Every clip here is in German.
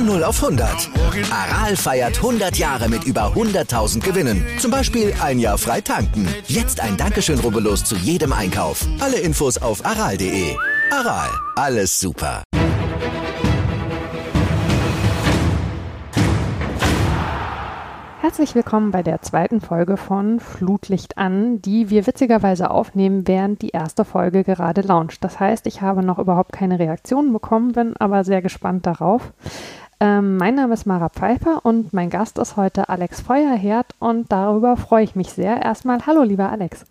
Von 0 auf 100. Aral feiert 100 Jahre mit über 100.000 Gewinnen. Zum Beispiel ein Jahr frei tanken. Jetzt ein Dankeschön, rubbellos zu jedem Einkauf. Alle Infos auf aral.de. Aral, alles super. Herzlich willkommen bei der zweiten Folge von Flutlicht an, die wir witzigerweise aufnehmen, während die erste Folge gerade launcht. Das heißt, ich habe noch überhaupt keine Reaktionen bekommen, bin aber sehr gespannt darauf. Ähm, mein Name ist Mara Pfeiffer und mein Gast ist heute Alex Feuerherd und darüber freue ich mich sehr. Erstmal hallo, lieber Alex.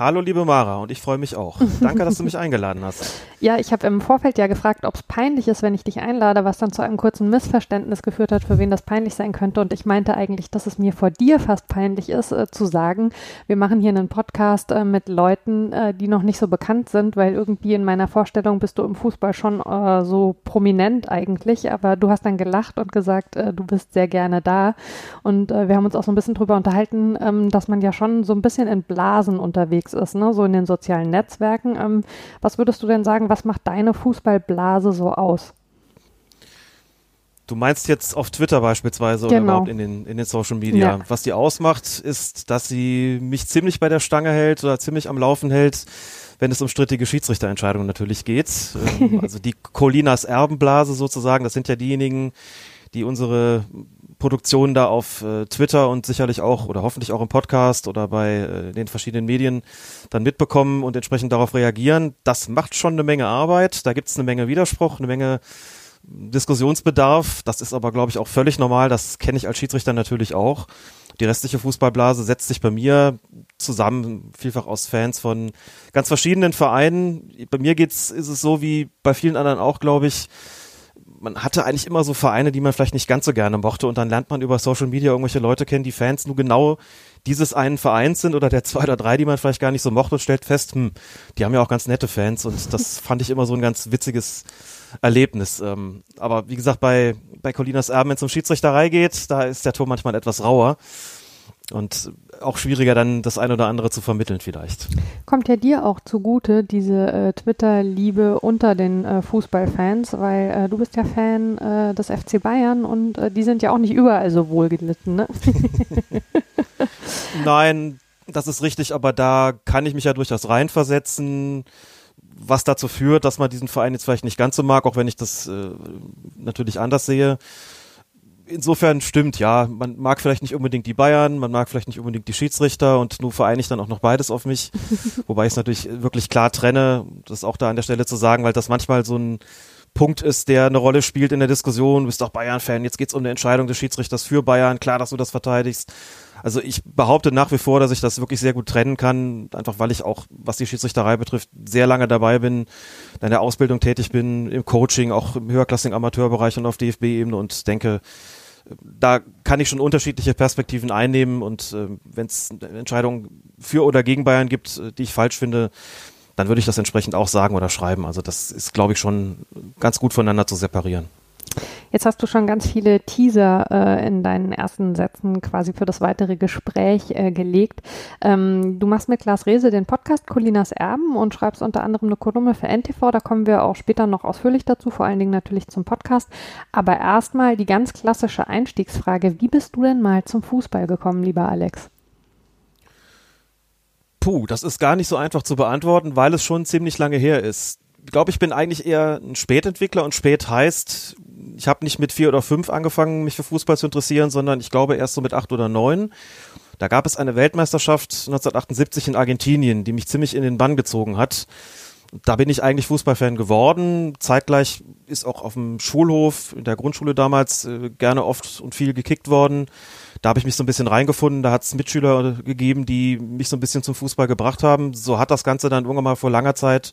Hallo liebe Mara und ich freue mich auch. Danke, dass du mich eingeladen hast. Ja, ich habe im Vorfeld ja gefragt, ob es peinlich ist, wenn ich dich einlade, was dann zu einem kurzen Missverständnis geführt hat, für wen das peinlich sein könnte. Und ich meinte eigentlich, dass es mir vor dir fast peinlich ist, äh, zu sagen, wir machen hier einen Podcast äh, mit Leuten, äh, die noch nicht so bekannt sind, weil irgendwie in meiner Vorstellung bist du im Fußball schon äh, so prominent eigentlich. Aber du hast dann gelacht und gesagt, äh, du bist sehr gerne da. Und äh, wir haben uns auch so ein bisschen drüber unterhalten, ähm, dass man ja schon so ein bisschen in Blasen unterwegs ist, ne? so in den sozialen Netzwerken. Ähm, was würdest du denn sagen, was macht deine Fußballblase so aus? Du meinst jetzt auf Twitter beispielsweise genau. oder überhaupt in den, in den Social Media. Ja. Was die ausmacht, ist, dass sie mich ziemlich bei der Stange hält oder ziemlich am Laufen hält, wenn es um strittige Schiedsrichterentscheidungen natürlich geht. Ähm, also die Colinas Erbenblase sozusagen, das sind ja diejenigen, die unsere Produktion da auf äh, Twitter und sicherlich auch oder hoffentlich auch im Podcast oder bei äh, den verschiedenen Medien dann mitbekommen und entsprechend darauf reagieren. Das macht schon eine Menge Arbeit. Da gibt es eine Menge Widerspruch, eine Menge Diskussionsbedarf. Das ist aber, glaube ich, auch völlig normal. Das kenne ich als Schiedsrichter natürlich auch. Die restliche Fußballblase setzt sich bei mir zusammen, vielfach aus Fans von ganz verschiedenen Vereinen. Bei mir geht's, ist es so wie bei vielen anderen auch, glaube ich, man hatte eigentlich immer so Vereine, die man vielleicht nicht ganz so gerne mochte. Und dann lernt man über Social Media irgendwelche Leute kennen, die Fans nur genau dieses einen Vereins sind oder der zwei oder drei, die man vielleicht gar nicht so mochte und stellt fest, hm, die haben ja auch ganz nette Fans. Und das fand ich immer so ein ganz witziges Erlebnis. Ähm, aber wie gesagt, bei, bei Colinas Erben, wenn es um Schiedsrichterei geht, da ist der Ton manchmal etwas rauer. Und auch schwieriger dann das eine oder andere zu vermitteln vielleicht. Kommt ja dir auch zugute, diese äh, Twitter-Liebe unter den äh, Fußballfans, weil äh, du bist ja Fan äh, des FC Bayern und äh, die sind ja auch nicht überall so wohlgelitten, ne? Nein, das ist richtig, aber da kann ich mich ja durchaus reinversetzen, was dazu führt, dass man diesen Verein jetzt vielleicht nicht ganz so mag, auch wenn ich das äh, natürlich anders sehe insofern stimmt, ja. Man mag vielleicht nicht unbedingt die Bayern, man mag vielleicht nicht unbedingt die Schiedsrichter und nur vereine ich dann auch noch beides auf mich. Wobei ich es natürlich wirklich klar trenne, das auch da an der Stelle zu sagen, weil das manchmal so ein Punkt ist, der eine Rolle spielt in der Diskussion. Du bist auch Bayern-Fan, jetzt geht's um eine Entscheidung des Schiedsrichters für Bayern. Klar, dass du das verteidigst. Also ich behaupte nach wie vor, dass ich das wirklich sehr gut trennen kann, einfach weil ich auch, was die Schiedsrichterei betrifft, sehr lange dabei bin, in der Ausbildung tätig bin, im Coaching, auch im höherklassigen Amateurbereich und auf DFB-Ebene und denke, da kann ich schon unterschiedliche Perspektiven einnehmen und äh, wenn es Entscheidungen für oder gegen Bayern gibt, äh, die ich falsch finde, dann würde ich das entsprechend auch sagen oder schreiben. Also das ist, glaube ich, schon ganz gut voneinander zu separieren. Jetzt hast du schon ganz viele Teaser äh, in deinen ersten Sätzen quasi für das weitere Gespräch äh, gelegt. Ähm, du machst mit Klaas Rehse den Podcast Colinas Erben und schreibst unter anderem eine Kolumne für NTV. Da kommen wir auch später noch ausführlich dazu, vor allen Dingen natürlich zum Podcast. Aber erstmal die ganz klassische Einstiegsfrage. Wie bist du denn mal zum Fußball gekommen, lieber Alex? Puh, das ist gar nicht so einfach zu beantworten, weil es schon ziemlich lange her ist. Ich glaube, ich bin eigentlich eher ein Spätentwickler und spät heißt, ich habe nicht mit vier oder fünf angefangen, mich für Fußball zu interessieren, sondern ich glaube erst so mit acht oder neun. Da gab es eine Weltmeisterschaft 1978 in Argentinien, die mich ziemlich in den Bann gezogen hat. Da bin ich eigentlich Fußballfan geworden. Zeitgleich ist auch auf dem Schulhof, in der Grundschule damals, äh, gerne oft und viel gekickt worden. Da habe ich mich so ein bisschen reingefunden. Da hat es Mitschüler gegeben, die mich so ein bisschen zum Fußball gebracht haben. So hat das Ganze dann irgendwann mal vor langer Zeit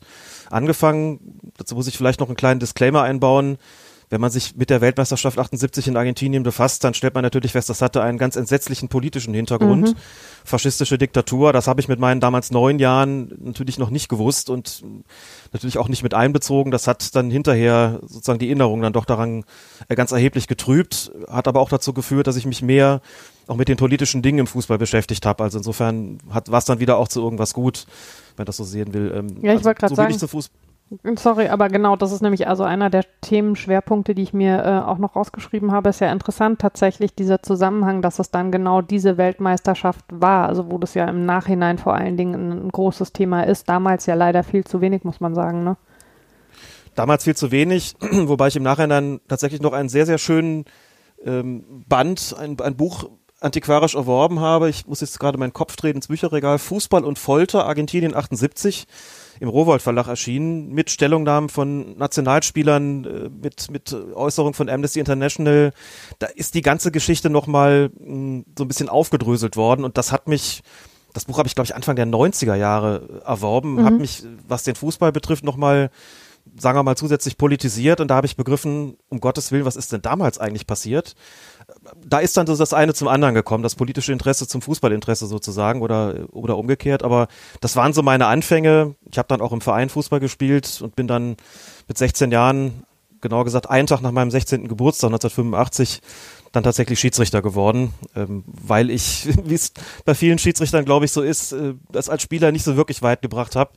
angefangen. Dazu muss ich vielleicht noch einen kleinen Disclaimer einbauen wenn man sich mit der Weltmeisterschaft 78 in Argentinien befasst, dann stellt man natürlich fest, das hatte einen ganz entsetzlichen politischen Hintergrund. Mhm. Faschistische Diktatur, das habe ich mit meinen damals neun Jahren natürlich noch nicht gewusst und natürlich auch nicht mit einbezogen. Das hat dann hinterher sozusagen die Erinnerung dann doch daran äh, ganz erheblich getrübt, hat aber auch dazu geführt, dass ich mich mehr auch mit den politischen Dingen im Fußball beschäftigt habe. Also insofern war es dann wieder auch zu irgendwas gut, wenn das so sehen will. Ähm, ja, ich also, wollte gerade so sagen. Sorry, aber genau, das ist nämlich also einer der Themenschwerpunkte, die ich mir äh, auch noch rausgeschrieben habe. Ist ja interessant tatsächlich dieser Zusammenhang, dass es dann genau diese Weltmeisterschaft war, also wo das ja im Nachhinein vor allen Dingen ein, ein großes Thema ist. Damals ja leider viel zu wenig, muss man sagen, ne? Damals viel zu wenig, wobei ich im Nachhinein tatsächlich noch einen sehr, sehr schönen ähm, Band, ein, ein Buch antiquarisch erworben habe. Ich muss jetzt gerade meinen Kopf drehen ins Bücherregal. Fußball und Folter, Argentinien 78 im Rowold Verlag erschienen, mit Stellungnahmen von Nationalspielern, äh, mit, mit Äußerungen von Amnesty International. Da ist die ganze Geschichte nochmal hm, so ein bisschen aufgedröselt worden und das hat mich, das Buch habe ich glaube ich Anfang der 90er Jahre erworben, mhm. hat mich, was den Fußball betrifft, nochmal sagen wir mal, zusätzlich politisiert und da habe ich begriffen, um Gottes Willen, was ist denn damals eigentlich passiert? Da ist dann so das eine zum anderen gekommen, das politische Interesse zum Fußballinteresse sozusagen oder, oder umgekehrt, aber das waren so meine Anfänge. Ich habe dann auch im Verein Fußball gespielt und bin dann mit 16 Jahren, genauer gesagt einen Tag nach meinem 16. Geburtstag 1985, dann tatsächlich Schiedsrichter geworden, ähm, weil ich, wie es bei vielen Schiedsrichtern, glaube ich, so ist, äh, das als Spieler nicht so wirklich weit gebracht habe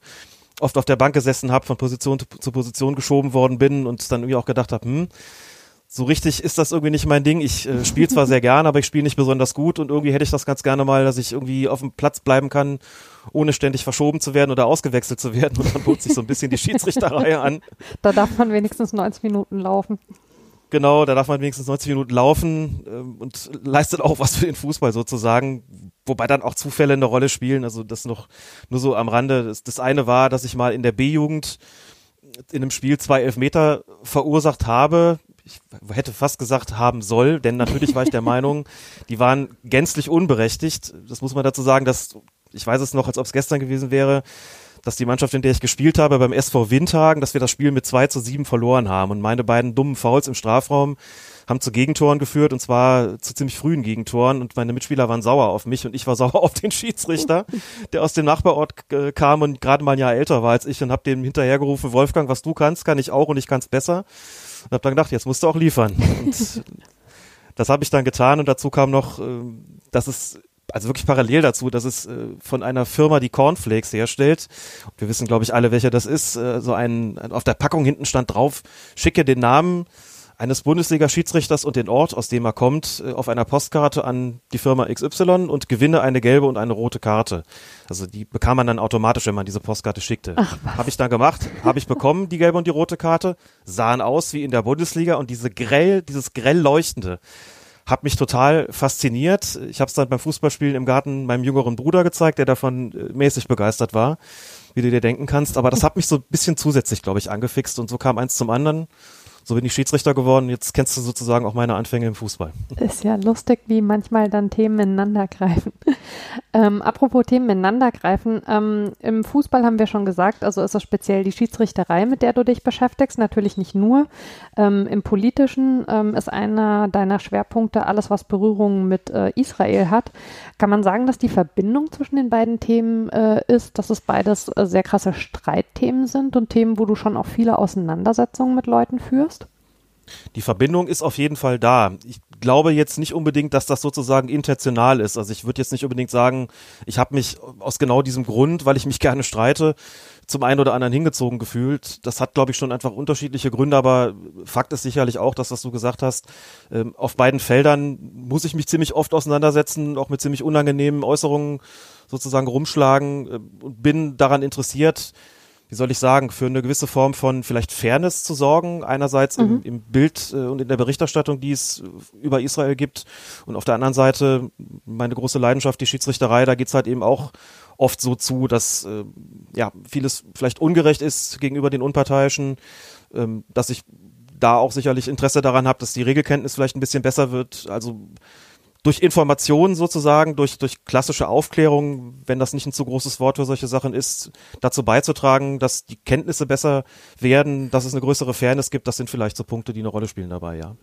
oft auf der Bank gesessen habe, von Position zu Position geschoben worden bin und dann irgendwie auch gedacht habe, hm, so richtig ist das irgendwie nicht mein Ding. Ich äh, spiele zwar sehr gerne, aber ich spiele nicht besonders gut und irgendwie hätte ich das ganz gerne mal, dass ich irgendwie auf dem Platz bleiben kann, ohne ständig verschoben zu werden oder ausgewechselt zu werden. Und dann bot sich so ein bisschen die Schiedsrichterei an. Da darf man wenigstens 90 Minuten laufen. Genau, da darf man wenigstens 90 Minuten laufen ähm, und leistet auch was für den Fußball sozusagen, wobei dann auch Zufälle eine Rolle spielen. Also das noch nur so am Rande. Das, das eine war, dass ich mal in der B-Jugend in einem Spiel zwei Elfmeter verursacht habe. Ich hätte fast gesagt haben soll, denn natürlich war ich der Meinung, die waren gänzlich unberechtigt. Das muss man dazu sagen, dass ich weiß es noch, als ob es gestern gewesen wäre dass die Mannschaft, in der ich gespielt habe, beim SV Windhagen, dass wir das Spiel mit 2 zu 7 verloren haben. Und meine beiden dummen Fouls im Strafraum haben zu Gegentoren geführt und zwar zu ziemlich frühen Gegentoren und meine Mitspieler waren sauer auf mich und ich war sauer auf den Schiedsrichter, der aus dem Nachbarort äh, kam und gerade mal ein Jahr älter war als ich und habe dem hinterhergerufen, Wolfgang, was du kannst, kann ich auch und ich kann es besser. Und habe dann gedacht, jetzt musst du auch liefern. Und das habe ich dann getan und dazu kam noch, äh, dass es also wirklich parallel dazu, dass es äh, von einer Firma, die Cornflakes herstellt, wir wissen, glaube ich, alle, welcher das ist, äh, so ein, auf der Packung hinten stand drauf, schicke den Namen eines Bundesliga-Schiedsrichters und den Ort, aus dem er kommt, äh, auf einer Postkarte an die Firma XY und gewinne eine gelbe und eine rote Karte. Also die bekam man dann automatisch, wenn man diese Postkarte schickte. Habe ich dann gemacht, habe ich bekommen, die gelbe und die rote Karte, sahen aus wie in der Bundesliga und diese grell, dieses grell leuchtende hat mich total fasziniert. Ich habe es dann beim Fußballspielen im Garten meinem jüngeren Bruder gezeigt, der davon äh, mäßig begeistert war, wie du dir denken kannst. Aber das hat mich so ein bisschen zusätzlich, glaube ich, angefixt und so kam eins zum anderen so bin ich Schiedsrichter geworden. Jetzt kennst du sozusagen auch meine Anfänge im Fußball. Ist ja lustig, wie manchmal dann Themen ineinander greifen. ähm, apropos Themen ineinander greifen, ähm, im Fußball haben wir schon gesagt, also ist es speziell die Schiedsrichterei, mit der du dich beschäftigst, natürlich nicht nur. Ähm, Im Politischen ähm, ist einer deiner Schwerpunkte alles, was Berührungen mit äh, Israel hat. Kann man sagen, dass die Verbindung zwischen den beiden Themen äh, ist, dass es beides äh, sehr krasse Streitthemen sind und Themen, wo du schon auch viele Auseinandersetzungen mit Leuten führst? Die Verbindung ist auf jeden Fall da. Ich glaube jetzt nicht unbedingt, dass das sozusagen intentional ist. Also ich würde jetzt nicht unbedingt sagen, ich habe mich aus genau diesem Grund, weil ich mich gerne streite, zum einen oder anderen hingezogen gefühlt. Das hat, glaube ich, schon einfach unterschiedliche Gründe, aber Fakt ist sicherlich auch, dass was du gesagt hast, ähm, auf beiden Feldern muss ich mich ziemlich oft auseinandersetzen, auch mit ziemlich unangenehmen Äußerungen sozusagen rumschlagen äh, und bin daran interessiert, wie soll ich sagen, für eine gewisse Form von vielleicht Fairness zu sorgen. Einerseits mhm. im, im, Bild äh, und in der Berichterstattung, die es über Israel gibt. Und auf der anderen Seite meine große Leidenschaft, die Schiedsrichterei, da geht's halt eben auch oft so zu, dass äh, ja vieles vielleicht ungerecht ist gegenüber den Unparteiischen, ähm, dass ich da auch sicherlich Interesse daran habe, dass die Regelkenntnis vielleicht ein bisschen besser wird. Also durch Informationen sozusagen, durch, durch klassische Aufklärung, wenn das nicht ein zu großes Wort für solche Sachen ist, dazu beizutragen, dass die Kenntnisse besser werden, dass es eine größere Fairness gibt, das sind vielleicht so Punkte, die eine Rolle spielen dabei, ja.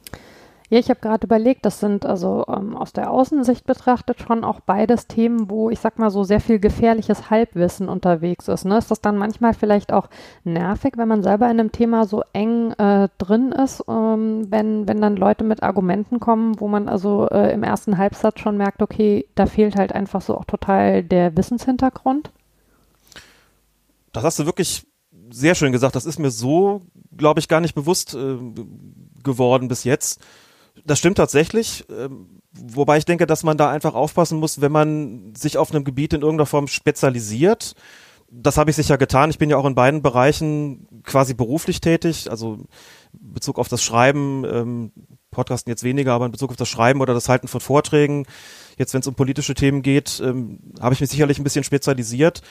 Ja, ich habe gerade überlegt, das sind also ähm, aus der Außensicht betrachtet schon auch beides Themen, wo ich sag mal so sehr viel gefährliches Halbwissen unterwegs ist. Ne? Ist das dann manchmal vielleicht auch nervig, wenn man selber in einem Thema so eng äh, drin ist, ähm, wenn, wenn dann Leute mit Argumenten kommen, wo man also äh, im ersten Halbsatz schon merkt, okay, da fehlt halt einfach so auch total der Wissenshintergrund? Das hast du wirklich sehr schön gesagt. Das ist mir so, glaube ich, gar nicht bewusst äh, geworden bis jetzt. Das stimmt tatsächlich. Ähm, wobei ich denke, dass man da einfach aufpassen muss, wenn man sich auf einem Gebiet in irgendeiner Form spezialisiert. Das habe ich sicher getan. Ich bin ja auch in beiden Bereichen quasi beruflich tätig. Also in Bezug auf das Schreiben, ähm, Podcasten jetzt weniger, aber in Bezug auf das Schreiben oder das Halten von Vorträgen. Jetzt, wenn es um politische Themen geht, ähm, habe ich mich sicherlich ein bisschen spezialisiert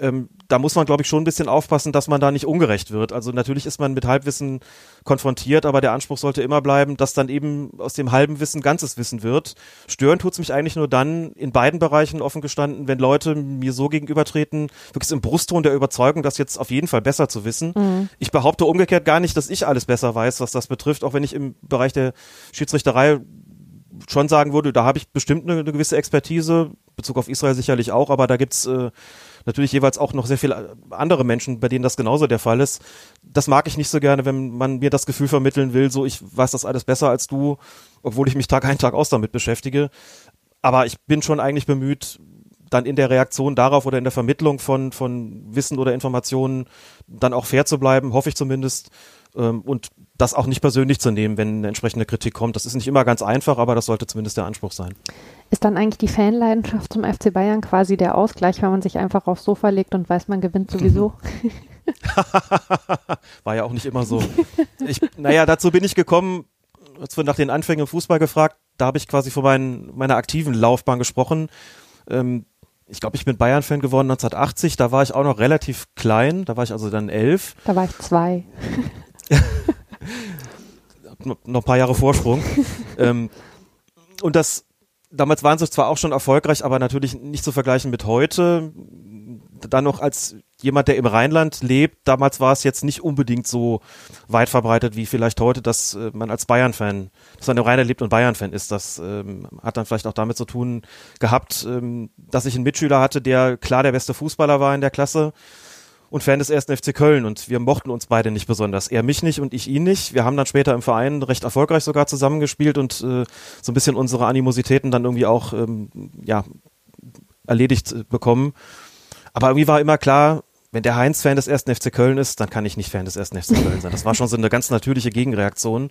ähm, da muss man, glaube ich, schon ein bisschen aufpassen, dass man da nicht ungerecht wird. Also natürlich ist man mit Halbwissen konfrontiert, aber der Anspruch sollte immer bleiben, dass dann eben aus dem halben Wissen ganzes Wissen wird. Stören tut's mich eigentlich nur dann in beiden Bereichen offen gestanden, wenn Leute mir so gegenübertreten, wirklich im Brustton der Überzeugung, das jetzt auf jeden Fall besser zu wissen. Mhm. Ich behaupte umgekehrt gar nicht, dass ich alles besser weiß, was das betrifft, auch wenn ich im Bereich der Schiedsrichterei schon sagen würde, da habe ich bestimmt eine, eine gewisse Expertise, Bezug auf Israel sicherlich auch, aber da gibt's äh, natürlich jeweils auch noch sehr viele andere Menschen, bei denen das genauso der Fall ist. Das mag ich nicht so gerne, wenn man mir das Gefühl vermitteln will, so ich weiß das alles besser als du, obwohl ich mich Tag ein, Tag aus damit beschäftige. Aber ich bin schon eigentlich bemüht, dann in der Reaktion darauf oder in der Vermittlung von, von Wissen oder Informationen dann auch fair zu bleiben, hoffe ich zumindest. Ähm, und das auch nicht persönlich zu nehmen, wenn eine entsprechende Kritik kommt. Das ist nicht immer ganz einfach, aber das sollte zumindest der Anspruch sein. Ist dann eigentlich die Fanleidenschaft zum FC Bayern quasi der Ausgleich, wenn man sich einfach aufs Sofa legt und weiß, man gewinnt sowieso? War ja auch nicht immer so. Ich, naja, dazu bin ich gekommen, als wir nach den Anfängen im Fußball gefragt, da habe ich quasi von mein, meiner aktiven Laufbahn gesprochen. Ähm, ich glaube, ich bin Bayern-Fan geworden 1980, da war ich auch noch relativ klein, da war ich also dann elf. Da war ich zwei. noch ein paar Jahre Vorsprung. ähm, und das, damals waren sie zwar auch schon erfolgreich, aber natürlich nicht zu vergleichen mit heute. Dann noch als jemand, der im Rheinland lebt, damals war es jetzt nicht unbedingt so weit verbreitet wie vielleicht heute, dass äh, man als Bayern-Fan, dass man im Rheinland lebt und Bayern-Fan ist. Das ähm, hat dann vielleicht auch damit zu tun gehabt, ähm, dass ich einen Mitschüler hatte, der klar der beste Fußballer war in der Klasse und Fan des ersten FC Köln und wir mochten uns beide nicht besonders. Er mich nicht und ich ihn nicht. Wir haben dann später im Verein recht erfolgreich sogar zusammengespielt und äh, so ein bisschen unsere Animositäten dann irgendwie auch ähm, ja, erledigt äh, bekommen. Aber irgendwie war immer klar, wenn der Heinz Fan des ersten FC Köln ist, dann kann ich nicht Fan des ersten FC Köln sein. Das war schon so eine ganz natürliche Gegenreaktion.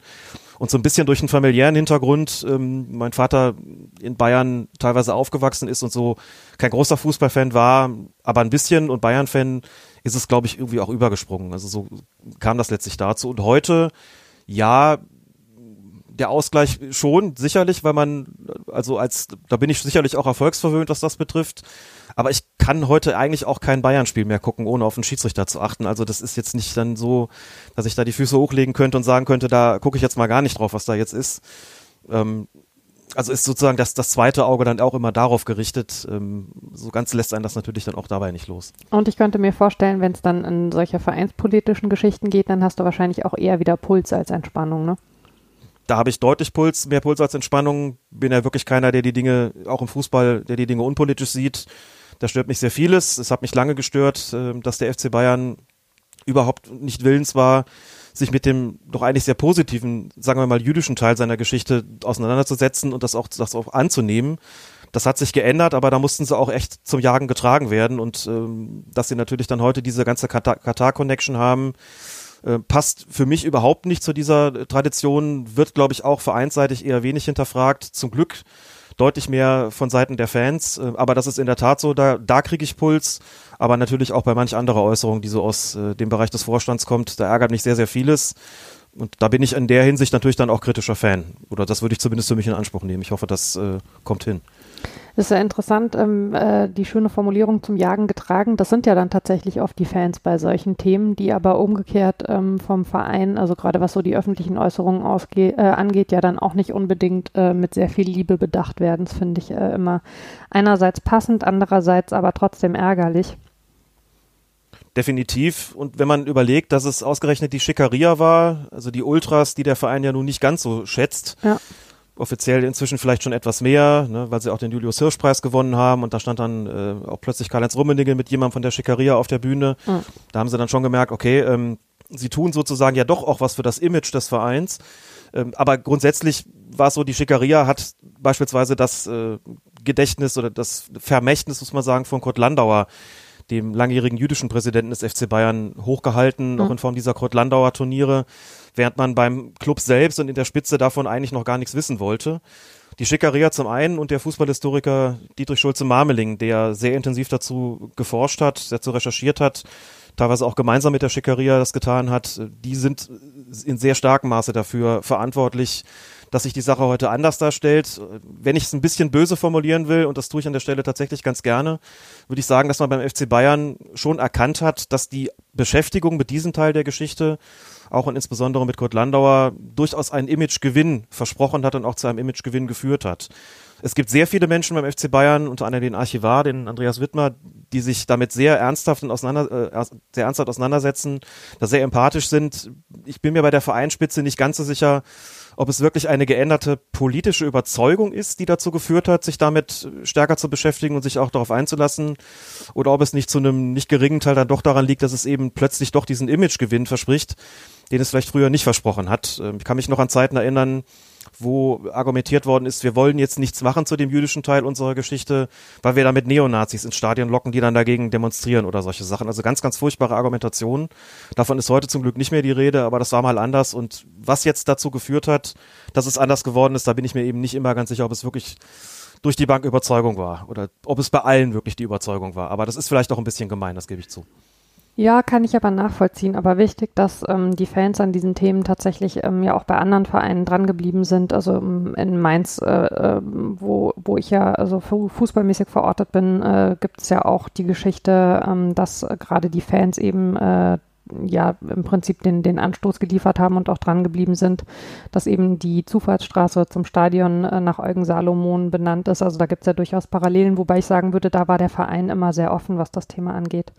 Und so ein bisschen durch einen familiären Hintergrund, ähm, mein Vater in Bayern teilweise aufgewachsen ist und so kein großer Fußballfan war, aber ein bisschen und Bayern-Fan ist es, glaube ich, irgendwie auch übergesprungen. Also so kam das letztlich dazu. Und heute, ja, der Ausgleich schon, sicherlich, weil man, also als, da bin ich sicherlich auch erfolgsverwöhnt, was das betrifft. Aber ich kann heute eigentlich auch kein Bayern-Spiel mehr gucken, ohne auf den Schiedsrichter zu achten. Also das ist jetzt nicht dann so, dass ich da die Füße hochlegen könnte und sagen könnte, da gucke ich jetzt mal gar nicht drauf, was da jetzt ist. Ähm, also ist sozusagen das, das zweite Auge dann auch immer darauf gerichtet. Ähm, so ganz lässt einen das natürlich dann auch dabei nicht los. Und ich könnte mir vorstellen, wenn es dann in solche vereinspolitischen Geschichten geht, dann hast du wahrscheinlich auch eher wieder Puls als Entspannung, ne? Da habe ich deutlich Puls, mehr Puls als Entspannung. Bin ja wirklich keiner, der die Dinge, auch im Fußball, der die Dinge unpolitisch sieht. Da stört mich sehr vieles. Es hat mich lange gestört, äh, dass der FC Bayern überhaupt nicht willens war, sich mit dem doch eigentlich sehr positiven, sagen wir mal, jüdischen Teil seiner Geschichte auseinanderzusetzen und das auch, das auch anzunehmen. Das hat sich geändert, aber da mussten sie auch echt zum Jagen getragen werden und ähm, dass sie natürlich dann heute diese ganze Katar-Connection haben, äh, passt für mich überhaupt nicht zu dieser Tradition, wird, glaube ich, auch vereinsseitig eher wenig hinterfragt. Zum Glück deutlich mehr von Seiten der Fans. Äh, aber das ist in der Tat so, da, da kriege ich Puls. Aber natürlich auch bei manch anderer Äußerung, die so aus äh, dem Bereich des Vorstands kommt, da ärgert mich sehr, sehr vieles. Und da bin ich in der Hinsicht natürlich dann auch kritischer Fan. Oder das würde ich zumindest für mich in Anspruch nehmen. Ich hoffe, das äh, kommt hin. Das ist ja interessant, ähm, äh, die schöne Formulierung zum Jagen getragen. Das sind ja dann tatsächlich oft die Fans bei solchen Themen, die aber umgekehrt ähm, vom Verein, also gerade was so die öffentlichen Äußerungen ausge äh, angeht, ja dann auch nicht unbedingt äh, mit sehr viel Liebe bedacht werden. Das finde ich äh, immer einerseits passend, andererseits aber trotzdem ärgerlich. Definitiv. Und wenn man überlegt, dass es ausgerechnet die Schickeria war, also die Ultras, die der Verein ja nun nicht ganz so schätzt, ja offiziell inzwischen vielleicht schon etwas mehr, ne, weil sie auch den Julius Hirsch Preis gewonnen haben und da stand dann äh, auch plötzlich Karl-Heinz Rummenigge mit jemandem von der Schickeria auf der Bühne. Mhm. Da haben sie dann schon gemerkt, okay, ähm, sie tun sozusagen ja doch auch was für das Image des Vereins. Ähm, aber grundsätzlich war es so, die Schickeria hat beispielsweise das äh, Gedächtnis oder das Vermächtnis, muss man sagen, von Kurt Landauer dem langjährigen jüdischen Präsidenten des FC Bayern, hochgehalten, mhm. auch in Form dieser Kurt-Landauer Turniere, während man beim Club selbst und in der Spitze davon eigentlich noch gar nichts wissen wollte. Die Schickeria zum einen und der Fußballhistoriker Dietrich Schulze-Marmeling, der sehr intensiv dazu geforscht hat, dazu recherchiert hat, teilweise auch gemeinsam mit der Schickeria das getan hat, die sind in sehr starkem Maße dafür verantwortlich, dass sich die Sache heute anders darstellt. Wenn ich es ein bisschen böse formulieren will, und das tue ich an der Stelle tatsächlich ganz gerne, würde ich sagen, dass man beim FC Bayern schon erkannt hat, dass die Beschäftigung mit diesem Teil der Geschichte auch und insbesondere mit Kurt Landauer durchaus einen Imagegewinn versprochen hat und auch zu einem Imagegewinn geführt hat. Es gibt sehr viele Menschen beim FC Bayern, unter anderem den Archivar, den Andreas Wittmer, die sich damit sehr ernsthaft auseinander, äh, sehr ernsthaft auseinandersetzen, da sehr empathisch sind. Ich bin mir bei der Vereinsspitze nicht ganz so sicher, ob es wirklich eine geänderte politische Überzeugung ist, die dazu geführt hat, sich damit stärker zu beschäftigen und sich auch darauf einzulassen, oder ob es nicht zu einem nicht geringen Teil dann doch daran liegt, dass es eben plötzlich doch diesen Imagegewinn verspricht, den es vielleicht früher nicht versprochen hat. Ähm, ich kann mich noch an Zeiten erinnern, wo argumentiert worden ist, wir wollen jetzt nichts machen zu dem jüdischen Teil unserer Geschichte, weil wir damit Neonazis ins Stadion locken, die dann dagegen demonstrieren oder solche Sachen. Also ganz, ganz furchtbare Argumentationen. Davon ist heute zum Glück nicht mehr die Rede, aber das war mal anders. Und was jetzt dazu geführt hat, dass es anders geworden ist, da bin ich mir eben nicht immer ganz sicher, ob es wirklich durch die Bank Überzeugung war oder ob es bei allen wirklich die Überzeugung war. Aber das ist vielleicht auch ein bisschen gemein, das gebe ich zu. Ja, kann ich aber nachvollziehen. Aber wichtig, dass ähm, die Fans an diesen Themen tatsächlich ähm, ja auch bei anderen Vereinen drangeblieben sind. Also ähm, in Mainz, äh, äh, wo, wo ich ja also fußballmäßig verortet bin, äh, gibt es ja auch die Geschichte, ähm, dass gerade die Fans eben äh, ja im Prinzip den, den Anstoß geliefert haben und auch dran geblieben sind, dass eben die Zufahrtsstraße zum Stadion äh, nach Eugen Salomon benannt ist. Also da gibt es ja durchaus Parallelen, wobei ich sagen würde, da war der Verein immer sehr offen, was das Thema angeht.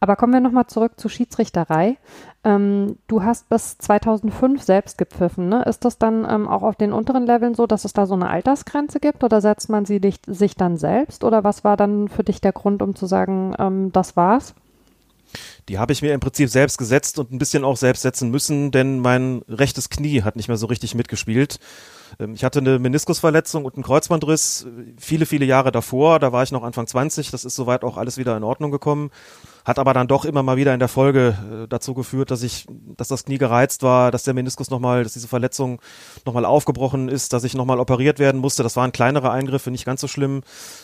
Aber kommen wir nochmal zurück zur Schiedsrichterei. Ähm, du hast bis 2005 selbst gepfiffen. Ne? Ist das dann ähm, auch auf den unteren Leveln so, dass es da so eine Altersgrenze gibt oder setzt man sie dich, sich dann selbst? Oder was war dann für dich der Grund, um zu sagen, ähm, das war's? Die habe ich mir im Prinzip selbst gesetzt und ein bisschen auch selbst setzen müssen, denn mein rechtes Knie hat nicht mehr so richtig mitgespielt. Ähm, ich hatte eine Meniskusverletzung und einen Kreuzbandriss äh, viele, viele Jahre davor. Da war ich noch Anfang 20. Das ist soweit auch alles wieder in Ordnung gekommen. Hat aber dann doch immer mal wieder in der Folge äh, dazu geführt, dass ich, dass das Knie gereizt war, dass der Meniskus nochmal, dass diese Verletzung nochmal aufgebrochen ist, dass ich nochmal operiert werden musste. Das waren kleinere Eingriffe, nicht ganz so schlimm.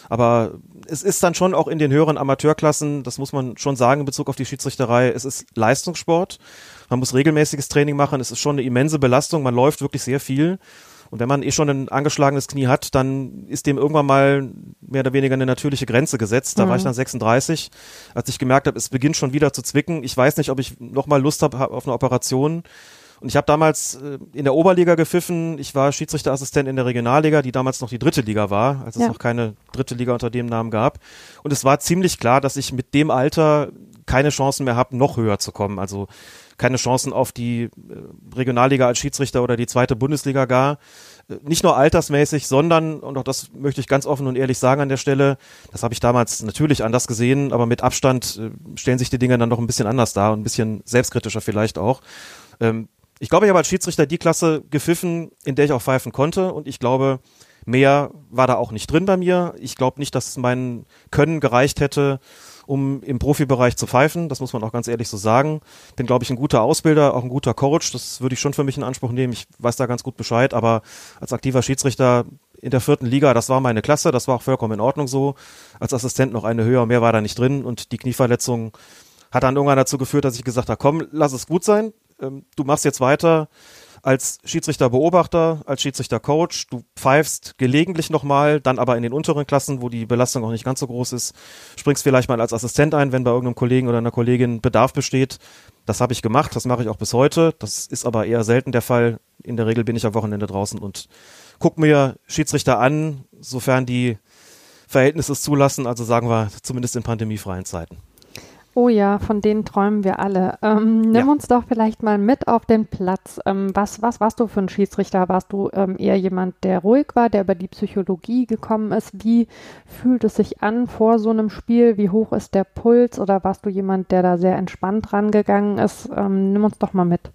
Aber es ist dann schon auch in den höheren Amateurklassen, das muss man schon sagen in Bezug auf die Schiedsrichterei, es ist Leistungssport. Man muss regelmäßiges Training machen. Es ist schon eine immense Belastung. Man läuft wirklich sehr viel. Und wenn man eh schon ein angeschlagenes Knie hat, dann ist dem irgendwann mal mehr oder weniger eine natürliche Grenze gesetzt. Da mhm. war ich mhm. dann 36, als ich gemerkt habe, es beginnt schon wieder zu zwicken. Ich weiß nicht, ob ich nochmal Lust habe auf eine Operation. Und ich habe damals äh, in der Oberliga gepfiffen. Ich war Schiedsrichterassistent in der Regionalliga, die damals noch die dritte Liga war, als es ja. noch keine dritte Liga unter dem Namen gab. Und es war ziemlich klar, dass ich mit dem Alter keine Chancen mehr habe, noch höher zu kommen. Also keine Chancen auf die äh, Regionalliga als Schiedsrichter oder die zweite Bundesliga gar. Äh, nicht nur altersmäßig, sondern, und auch das möchte ich ganz offen und ehrlich sagen an der Stelle, das habe ich damals natürlich anders gesehen, aber mit Abstand stellen sich die Dinge dann noch ein bisschen anders dar und ein bisschen selbstkritischer vielleicht auch. Ähm, ich glaube, ich habe als Schiedsrichter die Klasse gepfiffen, in der ich auch pfeifen konnte und ich glaube, mehr war da auch nicht drin bei mir. Ich glaube nicht, dass mein Können gereicht hätte, um im Profibereich zu pfeifen. Das muss man auch ganz ehrlich so sagen. Bin, glaube ich, ein guter Ausbilder, auch ein guter Coach. Das würde ich schon für mich in Anspruch nehmen. Ich weiß da ganz gut Bescheid, aber als aktiver Schiedsrichter in der vierten Liga, das war meine Klasse, das war auch vollkommen in Ordnung so. Als Assistent noch eine höher, mehr war da nicht drin und die Knieverletzung hat dann irgendwann dazu geführt, dass ich gesagt habe, komm, lass es gut sein. Ähm, du machst jetzt weiter als Schiedsrichter-Beobachter, als Schiedsrichter-Coach. Du pfeifst gelegentlich nochmal, dann aber in den unteren Klassen, wo die Belastung auch nicht ganz so groß ist. Springst vielleicht mal als Assistent ein, wenn bei irgendeinem Kollegen oder einer Kollegin Bedarf besteht. Das habe ich gemacht, das mache ich auch bis heute. Das ist aber eher selten der Fall. In der Regel bin ich am Wochenende draußen und guck mir Schiedsrichter an, sofern die Verhältnisse es zulassen, also sagen wir zumindest in pandemiefreien Zeiten. Oh ja, von denen träumen wir alle. Ähm, nimm ja. uns doch vielleicht mal mit auf den Platz. Ähm, was, was warst du für ein Schiedsrichter? Warst du ähm, eher jemand, der ruhig war, der über die Psychologie gekommen ist? Wie fühlt es sich an vor so einem Spiel? Wie hoch ist der Puls? Oder warst du jemand, der da sehr entspannt rangegangen ist? Ähm, nimm uns doch mal mit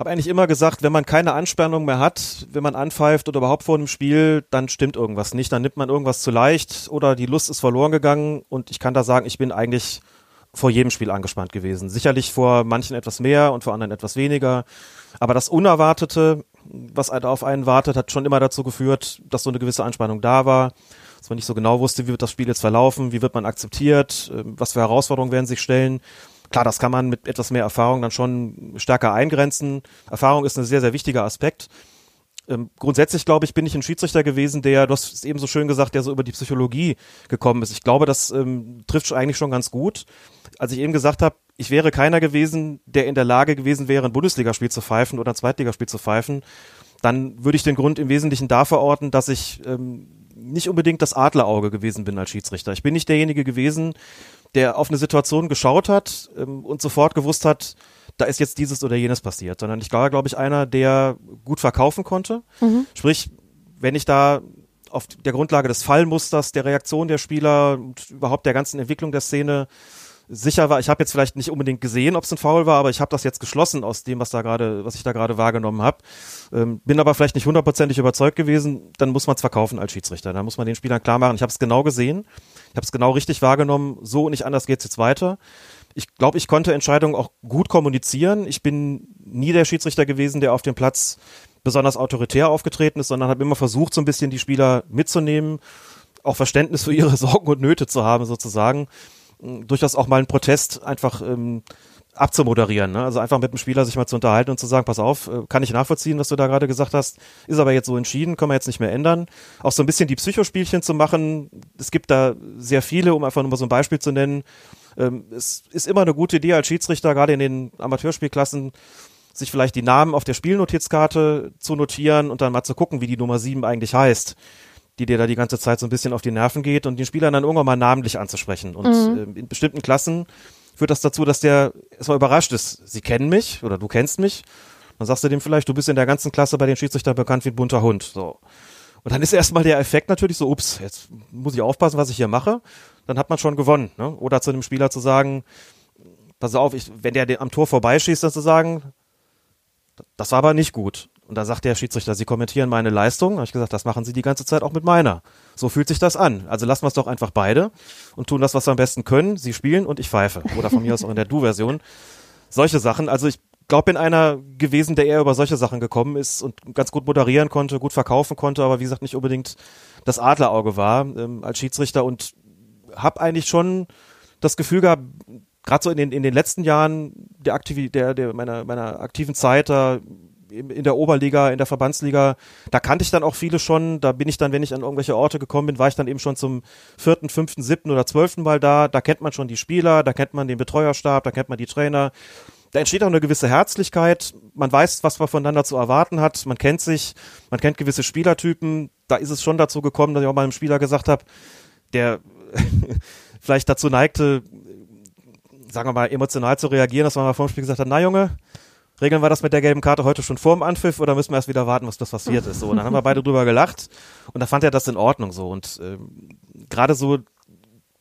habe eigentlich immer gesagt, wenn man keine Anspannung mehr hat, wenn man anpfeift oder überhaupt vor einem Spiel, dann stimmt irgendwas nicht, dann nimmt man irgendwas zu leicht oder die Lust ist verloren gegangen. Und ich kann da sagen, ich bin eigentlich vor jedem Spiel angespannt gewesen. Sicherlich vor manchen etwas mehr und vor anderen etwas weniger, aber das Unerwartete, was auf einen wartet, hat schon immer dazu geführt, dass so eine gewisse Anspannung da war, dass man nicht so genau wusste, wie wird das Spiel jetzt verlaufen, wie wird man akzeptiert, ähm, was für Herausforderungen werden sich stellen Klar, das kann man mit etwas mehr Erfahrung dann schon stärker eingrenzen. Erfahrung ist ein sehr, sehr wichtiger Aspekt. Ähm, grundsätzlich, glaube ich, bin ich ein Schiedsrichter gewesen, der, du hast es eben so schön gesagt, der so über die Psychologie gekommen ist. Ich glaube, das ähm, trifft eigentlich schon ganz gut. Als ich eben gesagt habe, ich wäre keiner gewesen, der in der Lage gewesen wäre, ein Bundesligaspiel zu pfeifen oder ein Zweitligaspiel zu pfeifen, dann würde ich den Grund im Wesentlichen da verorten, dass ich ähm, nicht unbedingt das Adlerauge gewesen bin als Schiedsrichter. Ich bin nicht derjenige gewesen, der auf eine Situation geschaut hat ähm, und sofort gewusst hat, da ist jetzt dieses oder jenes passiert, sondern ich war, glaube ich, einer, der gut verkaufen konnte. Mhm. Sprich, wenn ich da auf der Grundlage des Fallmusters, der Reaktion der Spieler und überhaupt der ganzen Entwicklung der Szene sicher war, ich habe jetzt vielleicht nicht unbedingt gesehen, ob es ein Foul war, aber ich habe das jetzt geschlossen aus dem, was da gerade, was ich da gerade wahrgenommen habe. Ähm, bin aber vielleicht nicht hundertprozentig überzeugt gewesen, dann muss man es verkaufen als Schiedsrichter. Dann muss man den Spielern klar machen, ich habe es genau gesehen, ich habe es genau richtig wahrgenommen, so und nicht anders geht's jetzt weiter. Ich glaube, ich konnte Entscheidungen auch gut kommunizieren. Ich bin nie der Schiedsrichter gewesen, der auf dem Platz besonders autoritär aufgetreten ist, sondern habe immer versucht, so ein bisschen die Spieler mitzunehmen, auch Verständnis für ihre Sorgen und Nöte zu haben, sozusagen. Durchaus auch mal einen Protest einfach ähm, abzumoderieren. Ne? Also einfach mit dem Spieler sich mal zu unterhalten und zu sagen, pass auf, äh, kann ich nachvollziehen, was du da gerade gesagt hast, ist aber jetzt so entschieden, können wir jetzt nicht mehr ändern. Auch so ein bisschen die Psychospielchen zu machen. Es gibt da sehr viele, um einfach nur mal so ein Beispiel zu nennen. Ähm, es ist immer eine gute Idee als Schiedsrichter, gerade in den Amateurspielklassen, sich vielleicht die Namen auf der Spielnotizkarte zu notieren und dann mal zu gucken, wie die Nummer 7 eigentlich heißt die dir da die ganze Zeit so ein bisschen auf die Nerven geht und den Spieler dann irgendwann mal namentlich anzusprechen. Und mhm. äh, in bestimmten Klassen führt das dazu, dass der erstmal überrascht ist. Sie kennen mich oder du kennst mich. Dann sagst du dem vielleicht, du bist in der ganzen Klasse bei den Schiedsrichtern bekannt wie ein bunter Hund. So. Und dann ist erstmal der Effekt natürlich so, ups, jetzt muss ich aufpassen, was ich hier mache. Dann hat man schon gewonnen. Ne? Oder zu einem Spieler zu sagen, pass auf, ich, wenn der am Tor vorbeischießt, dann zu sagen, das war aber nicht gut. Und da sagt der Schiedsrichter, Sie kommentieren meine Leistung. Da habe ich gesagt, das machen Sie die ganze Zeit auch mit meiner. So fühlt sich das an. Also lassen wir es doch einfach beide und tun das, was wir am besten können. Sie spielen und ich pfeife. Oder von mir aus auch in der Du-Version. Solche Sachen. Also ich glaube, bin einer gewesen, der eher über solche Sachen gekommen ist und ganz gut moderieren konnte, gut verkaufen konnte, aber wie gesagt, nicht unbedingt das Adlerauge war ähm, als Schiedsrichter und habe eigentlich schon das Gefühl gehabt, gerade so in den, in den letzten Jahren der, Aktiv der, der meiner, meiner aktiven Zeit, da in der Oberliga, in der Verbandsliga, da kannte ich dann auch viele schon. Da bin ich dann, wenn ich an irgendwelche Orte gekommen bin, war ich dann eben schon zum vierten, fünften, siebten oder zwölften Mal da. Da kennt man schon die Spieler, da kennt man den Betreuerstab, da kennt man die Trainer. Da entsteht auch eine gewisse Herzlichkeit. Man weiß, was man voneinander zu erwarten hat. Man kennt sich, man kennt gewisse Spielertypen. Da ist es schon dazu gekommen, dass ich auch mal einem Spieler gesagt habe, der vielleicht dazu neigte, sagen wir mal, emotional zu reagieren, dass man mal vor dem Spiel gesagt hat, na Junge, regeln wir das mit der gelben Karte heute schon vor dem Anpfiff oder müssen wir erst wieder warten, was das passiert ist? So, und dann haben wir beide drüber gelacht und da fand er das in Ordnung so. Und ähm, gerade so,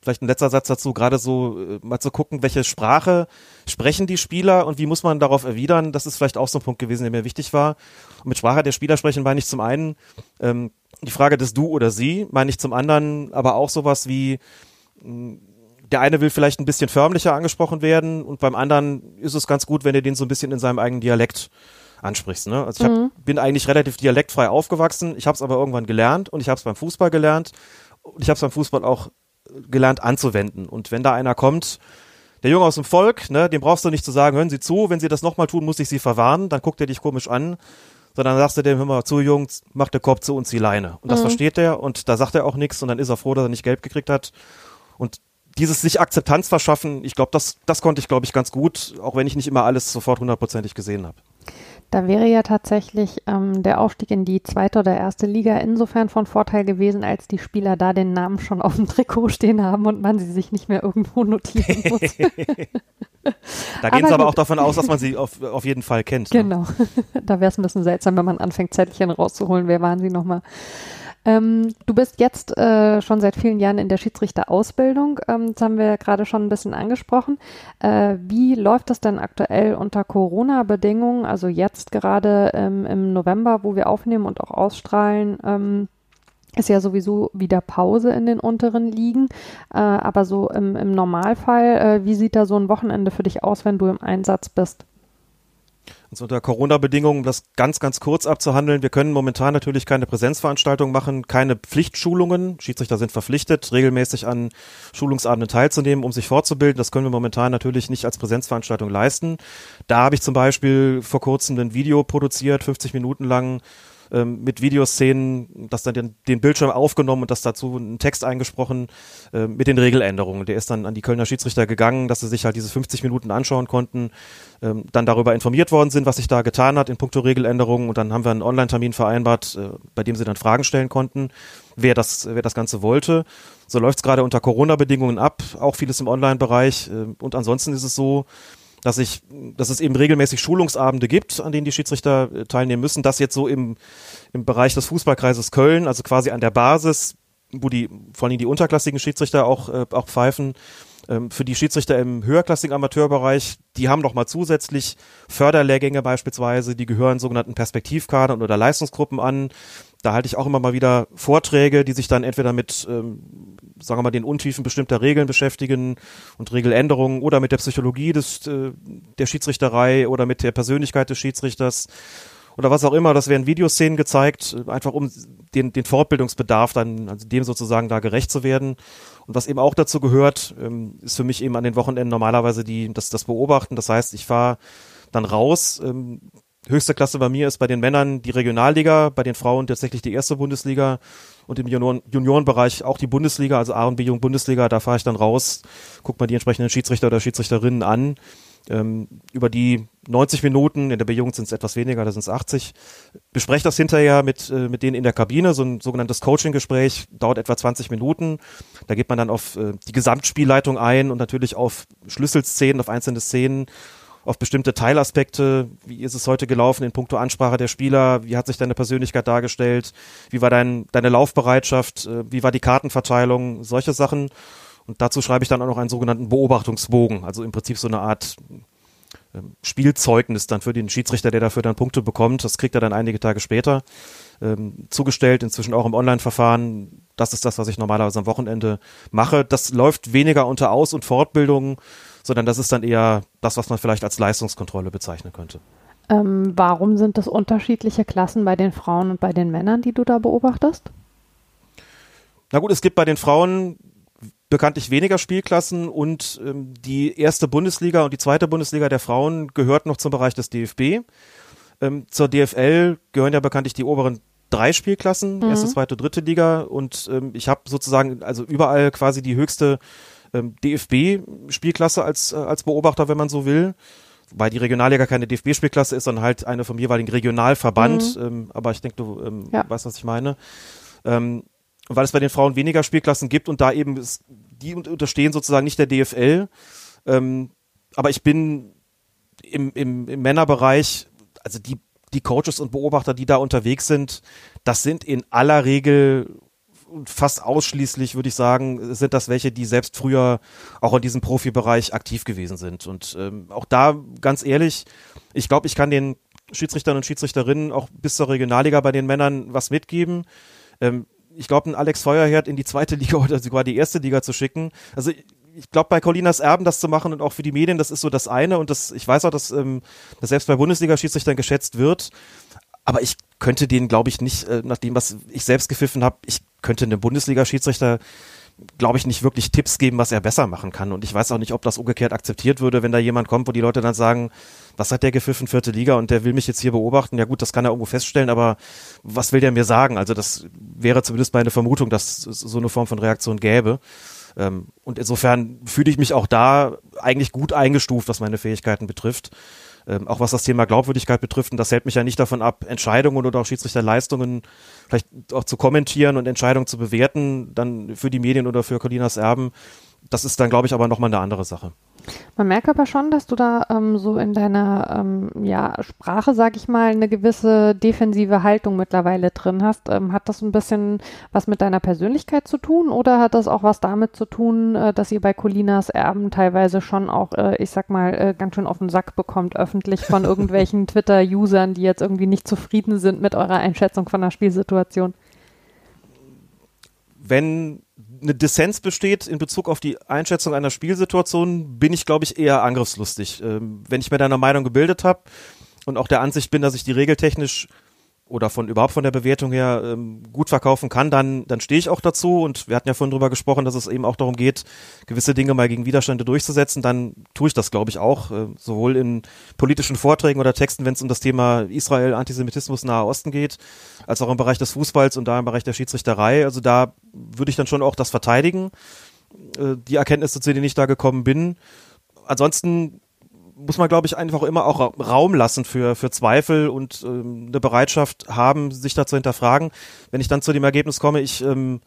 vielleicht ein letzter Satz dazu, gerade so äh, mal zu gucken, welche Sprache sprechen die Spieler und wie muss man darauf erwidern, das ist vielleicht auch so ein Punkt gewesen, der mir wichtig war. Und mit Sprache der Spieler sprechen meine ich zum einen ähm, die Frage des Du oder Sie, meine ich zum anderen aber auch sowas wie mh, der eine will vielleicht ein bisschen förmlicher angesprochen werden und beim anderen ist es ganz gut, wenn du den so ein bisschen in seinem eigenen Dialekt ansprichst. Ne? Also ich hab, mhm. bin eigentlich relativ dialektfrei aufgewachsen, ich habe es aber irgendwann gelernt und ich habe es beim Fußball gelernt und ich habe es beim Fußball auch gelernt anzuwenden. Und wenn da einer kommt, der Junge aus dem Volk, ne, dem brauchst du nicht zu sagen, hören Sie zu, wenn Sie das nochmal tun, muss ich Sie verwarnen, dann guckt er dich komisch an, sondern sagst du dem, hör mal zu, Jungs, mach der Kopf zu uns die Leine. Und das mhm. versteht er und da sagt er auch nichts und dann ist er froh, dass er nicht gelb gekriegt hat. Und dieses sich Akzeptanz verschaffen, ich glaube, das, das konnte ich, glaube ich, ganz gut, auch wenn ich nicht immer alles sofort hundertprozentig gesehen habe. Da wäre ja tatsächlich ähm, der Aufstieg in die zweite oder erste Liga insofern von Vorteil gewesen, als die Spieler da den Namen schon auf dem Trikot stehen haben und man sie sich nicht mehr irgendwo notieren muss. da gehen sie aber auch davon aus, dass man sie auf, auf jeden Fall kennt. Ne? Genau. Ne? da wäre es ein bisschen seltsam, wenn man anfängt, Zettelchen rauszuholen. Wer waren sie nochmal? Ähm, du bist jetzt äh, schon seit vielen Jahren in der Schiedsrichterausbildung. Ähm, das haben wir gerade schon ein bisschen angesprochen. Äh, wie läuft das denn aktuell unter Corona-Bedingungen? Also jetzt gerade ähm, im November, wo wir aufnehmen und auch ausstrahlen, ähm, ist ja sowieso wieder Pause in den unteren Ligen. Äh, aber so im, im Normalfall, äh, wie sieht da so ein Wochenende für dich aus, wenn du im Einsatz bist? Also unter Corona-Bedingungen, das ganz, ganz kurz abzuhandeln. Wir können momentan natürlich keine Präsenzveranstaltungen machen, keine Pflichtschulungen. Schiedsrichter sind verpflichtet, regelmäßig an Schulungsabenden teilzunehmen, um sich fortzubilden. Das können wir momentan natürlich nicht als Präsenzveranstaltung leisten. Da habe ich zum Beispiel vor kurzem ein Video produziert, 50 Minuten lang, ähm, mit Videoszenen, das dann den, den, Bildschirm aufgenommen und das dazu einen Text eingesprochen äh, mit den Regeländerungen. Der ist dann an die Kölner Schiedsrichter gegangen, dass sie sich halt diese 50 Minuten anschauen konnten, ähm, dann darüber informiert worden sind, was sich da getan hat in puncto Regeländerungen und dann haben wir einen Online-Termin vereinbart, äh, bei dem sie dann Fragen stellen konnten, wer das, wer das Ganze wollte. So läuft es gerade unter Corona-Bedingungen ab, auch vieles im Online-Bereich äh, und ansonsten ist es so, dass ich, dass es eben regelmäßig Schulungsabende gibt, an denen die Schiedsrichter äh, teilnehmen müssen. Das jetzt so im, im Bereich des Fußballkreises Köln, also quasi an der Basis, wo die, vor allem die unterklassigen Schiedsrichter auch, äh, auch pfeifen. Ähm, für die Schiedsrichter im höherklassigen Amateurbereich, die haben noch mal zusätzlich Förderlehrgänge beispielsweise, die gehören sogenannten Perspektivkadern oder Leistungsgruppen an. Da halte ich auch immer mal wieder Vorträge, die sich dann entweder mit ähm, sagen wir mal, den Untiefen bestimmter Regeln beschäftigen und Regeländerungen oder mit der Psychologie des, äh, der Schiedsrichterei oder mit der Persönlichkeit des Schiedsrichters oder was auch immer. Das werden Videoszenen gezeigt, einfach um den, den Fortbildungsbedarf dann, also dem sozusagen da gerecht zu werden. Und was eben auch dazu gehört, ähm, ist für mich eben an den Wochenenden normalerweise die, das, das Beobachten. Das heißt, ich fahre dann raus, ähm, höchste Klasse bei mir ist bei den Männern die Regionalliga, bei den Frauen tatsächlich die erste Bundesliga und im Junioren, Juniorenbereich auch die Bundesliga, also A und B Jung Bundesliga, da fahre ich dann raus, guck mal die entsprechenden Schiedsrichter oder Schiedsrichterinnen an. Ähm, über die 90 Minuten, in der B-Jugend sind es etwas weniger, da sind es 80, bespreche das hinterher mit, äh, mit denen in der Kabine, so ein sogenanntes Coaching-Gespräch, dauert etwa 20 Minuten. Da geht man dann auf äh, die Gesamtspielleitung ein und natürlich auf Schlüsselszenen, auf einzelne Szenen auf bestimmte Teilaspekte. Wie ist es heute gelaufen in puncto Ansprache der Spieler? Wie hat sich deine Persönlichkeit dargestellt? Wie war dein, deine Laufbereitschaft? Äh, wie war die Kartenverteilung? Solche Sachen. Und dazu schreibe ich dann auch noch einen sogenannten Beobachtungsbogen. Also im Prinzip so eine Art ähm, Spielzeugnis dann für den Schiedsrichter, der dafür dann Punkte bekommt. Das kriegt er dann einige Tage später ähm, zugestellt, inzwischen auch im Online-Verfahren. Das ist das, was ich normalerweise am Wochenende mache. Das läuft weniger unter Aus- und Fortbildung, sondern das ist dann eher das, was man vielleicht als Leistungskontrolle bezeichnen könnte. Ähm, warum sind das unterschiedliche Klassen bei den Frauen und bei den Männern, die du da beobachtest? Na gut, es gibt bei den Frauen bekanntlich weniger Spielklassen und ähm, die erste Bundesliga und die zweite Bundesliga der Frauen gehört noch zum Bereich des DFB. Ähm, zur DFL gehören ja bekanntlich die oberen drei Spielklassen, mhm. erste, zweite, dritte Liga und ähm, ich habe sozusagen also überall quasi die höchste ähm, DFB-Spielklasse als, äh, als Beobachter, wenn man so will. Wobei die Regionalliga keine DFB-Spielklasse ist, sondern halt eine vom jeweiligen Regionalverband. Mhm. Ähm, aber ich denke, du ähm, ja. weißt, was ich meine. Ähm, weil es bei den Frauen weniger Spielklassen gibt und da eben ist, die unterstehen sozusagen nicht der DFL. Ähm, aber ich bin im, im, im Männerbereich, also die, die Coaches und Beobachter, die da unterwegs sind, das sind in aller Regel fast ausschließlich, würde ich sagen, sind das welche, die selbst früher auch in diesem Profibereich aktiv gewesen sind. Und ähm, auch da, ganz ehrlich, ich glaube, ich kann den Schiedsrichtern und Schiedsrichterinnen auch bis zur Regionalliga bei den Männern was mitgeben. Ähm, ich glaube, einen Alex Feuerherd in die zweite Liga oder sogar die erste Liga zu schicken. Also ich glaube, bei Colinas Erben das zu machen und auch für die Medien, das ist so das eine. Und das, ich weiß auch, dass, ähm, dass selbst bei Bundesliga-Schiedsrichtern geschätzt wird. Aber ich könnte den, glaube ich, nicht, äh, nach dem, was ich selbst gepfiffen habe, ich könnte einem Bundesliga-Schiedsrichter, glaube ich, nicht wirklich Tipps geben, was er besser machen kann. Und ich weiß auch nicht, ob das umgekehrt akzeptiert würde, wenn da jemand kommt, wo die Leute dann sagen, was hat der gepfiffen, vierte Liga, und der will mich jetzt hier beobachten. Ja gut, das kann er irgendwo feststellen, aber was will der mir sagen? Also das wäre zumindest meine Vermutung, dass es so eine Form von Reaktion gäbe. Ähm, und insofern fühle ich mich auch da eigentlich gut eingestuft, was meine Fähigkeiten betrifft ähm, auch was das Thema Glaubwürdigkeit betrifft. Und das hält mich ja nicht davon ab, Entscheidungen oder auch Schiedsrichterleistungen vielleicht auch zu kommentieren und Entscheidungen zu bewerten, dann für die Medien oder für Colinas Erben. Das ist dann, glaube ich, aber nochmal eine andere Sache. Man merkt aber schon, dass du da ähm, so in deiner ähm, ja, Sprache, sag ich mal, eine gewisse defensive Haltung mittlerweile drin hast. Ähm, hat das ein bisschen was mit deiner Persönlichkeit zu tun oder hat das auch was damit zu tun, äh, dass ihr bei Colinas Erben teilweise schon auch, äh, ich sag mal, äh, ganz schön auf den Sack bekommt, öffentlich von irgendwelchen Twitter-Usern, die jetzt irgendwie nicht zufrieden sind mit eurer Einschätzung von der Spielsituation? Wenn eine Dissens besteht in Bezug auf die Einschätzung einer Spielsituation, bin ich, glaube ich, eher angriffslustig. Ähm, wenn ich mir deine Meinung gebildet habe und auch der Ansicht bin, dass ich die regeltechnisch oder von überhaupt von der Bewertung her ähm, gut verkaufen kann, dann, dann stehe ich auch dazu. Und wir hatten ja vorhin drüber gesprochen, dass es eben auch darum geht, gewisse Dinge mal gegen Widerstände durchzusetzen. Dann tue ich das, glaube ich, auch, äh, sowohl in politischen Vorträgen oder Texten, wenn es um das Thema Israel, Antisemitismus, Nahe Osten geht, als auch im Bereich des Fußballs und da im Bereich der Schiedsrichterei. Also da würde ich dann schon auch das verteidigen, äh, die Erkenntnisse, zu denen ich da gekommen bin. Ansonsten muss man, glaube ich, einfach immer auch Raum lassen für, für Zweifel und ähm, eine Bereitschaft haben, sich da zu hinterfragen. Wenn ich dann zu dem Ergebnis komme, ich, ähm,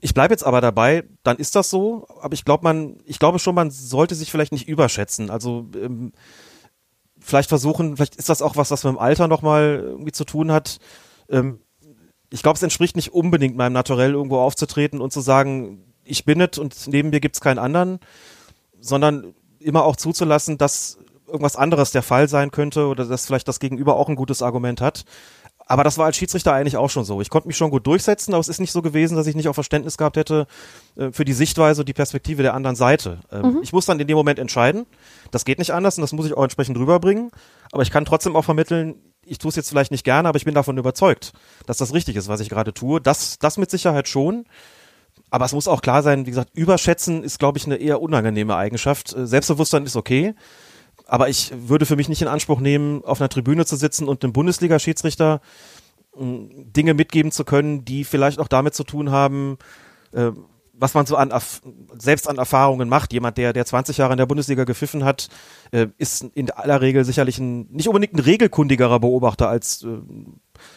ich bleibe jetzt aber dabei, dann ist das so. Aber ich glaube, man, ich glaube schon, man sollte sich vielleicht nicht überschätzen. Also ähm, vielleicht versuchen, vielleicht ist das auch was, was mit dem Alter nochmal irgendwie zu tun hat. Ähm, ich glaube, es entspricht nicht unbedingt meinem Naturell, irgendwo aufzutreten und zu sagen, ich bin es und neben mir gibt's keinen anderen, sondern immer auch zuzulassen, dass irgendwas anderes der Fall sein könnte oder dass vielleicht das Gegenüber auch ein gutes Argument hat. Aber das war als Schiedsrichter eigentlich auch schon so. Ich konnte mich schon gut durchsetzen, aber es ist nicht so gewesen, dass ich nicht auch Verständnis gehabt hätte äh, für die Sichtweise und die Perspektive der anderen Seite. Ähm, mhm. Ich muss dann in dem Moment entscheiden. Das geht nicht anders und das muss ich auch entsprechend rüberbringen. Aber ich kann trotzdem auch vermitteln, ich tue es jetzt vielleicht nicht gerne, aber ich bin davon überzeugt, dass das richtig ist, was ich gerade tue. Das, das mit Sicherheit schon. Aber es muss auch klar sein, wie gesagt, überschätzen ist, glaube ich, eine eher unangenehme Eigenschaft. Äh, Selbstbewusstsein ist okay. Aber ich würde für mich nicht in Anspruch nehmen, auf einer Tribüne zu sitzen und dem Bundesliga-Schiedsrichter hm, Dinge mitgeben zu können, die vielleicht auch damit zu tun haben, äh, was man so an selbst an Erfahrungen macht. Jemand, der der 20 Jahre in der Bundesliga gepfiffen hat, äh, ist in aller Regel sicherlich ein nicht unbedingt ein regelkundigerer Beobachter als äh,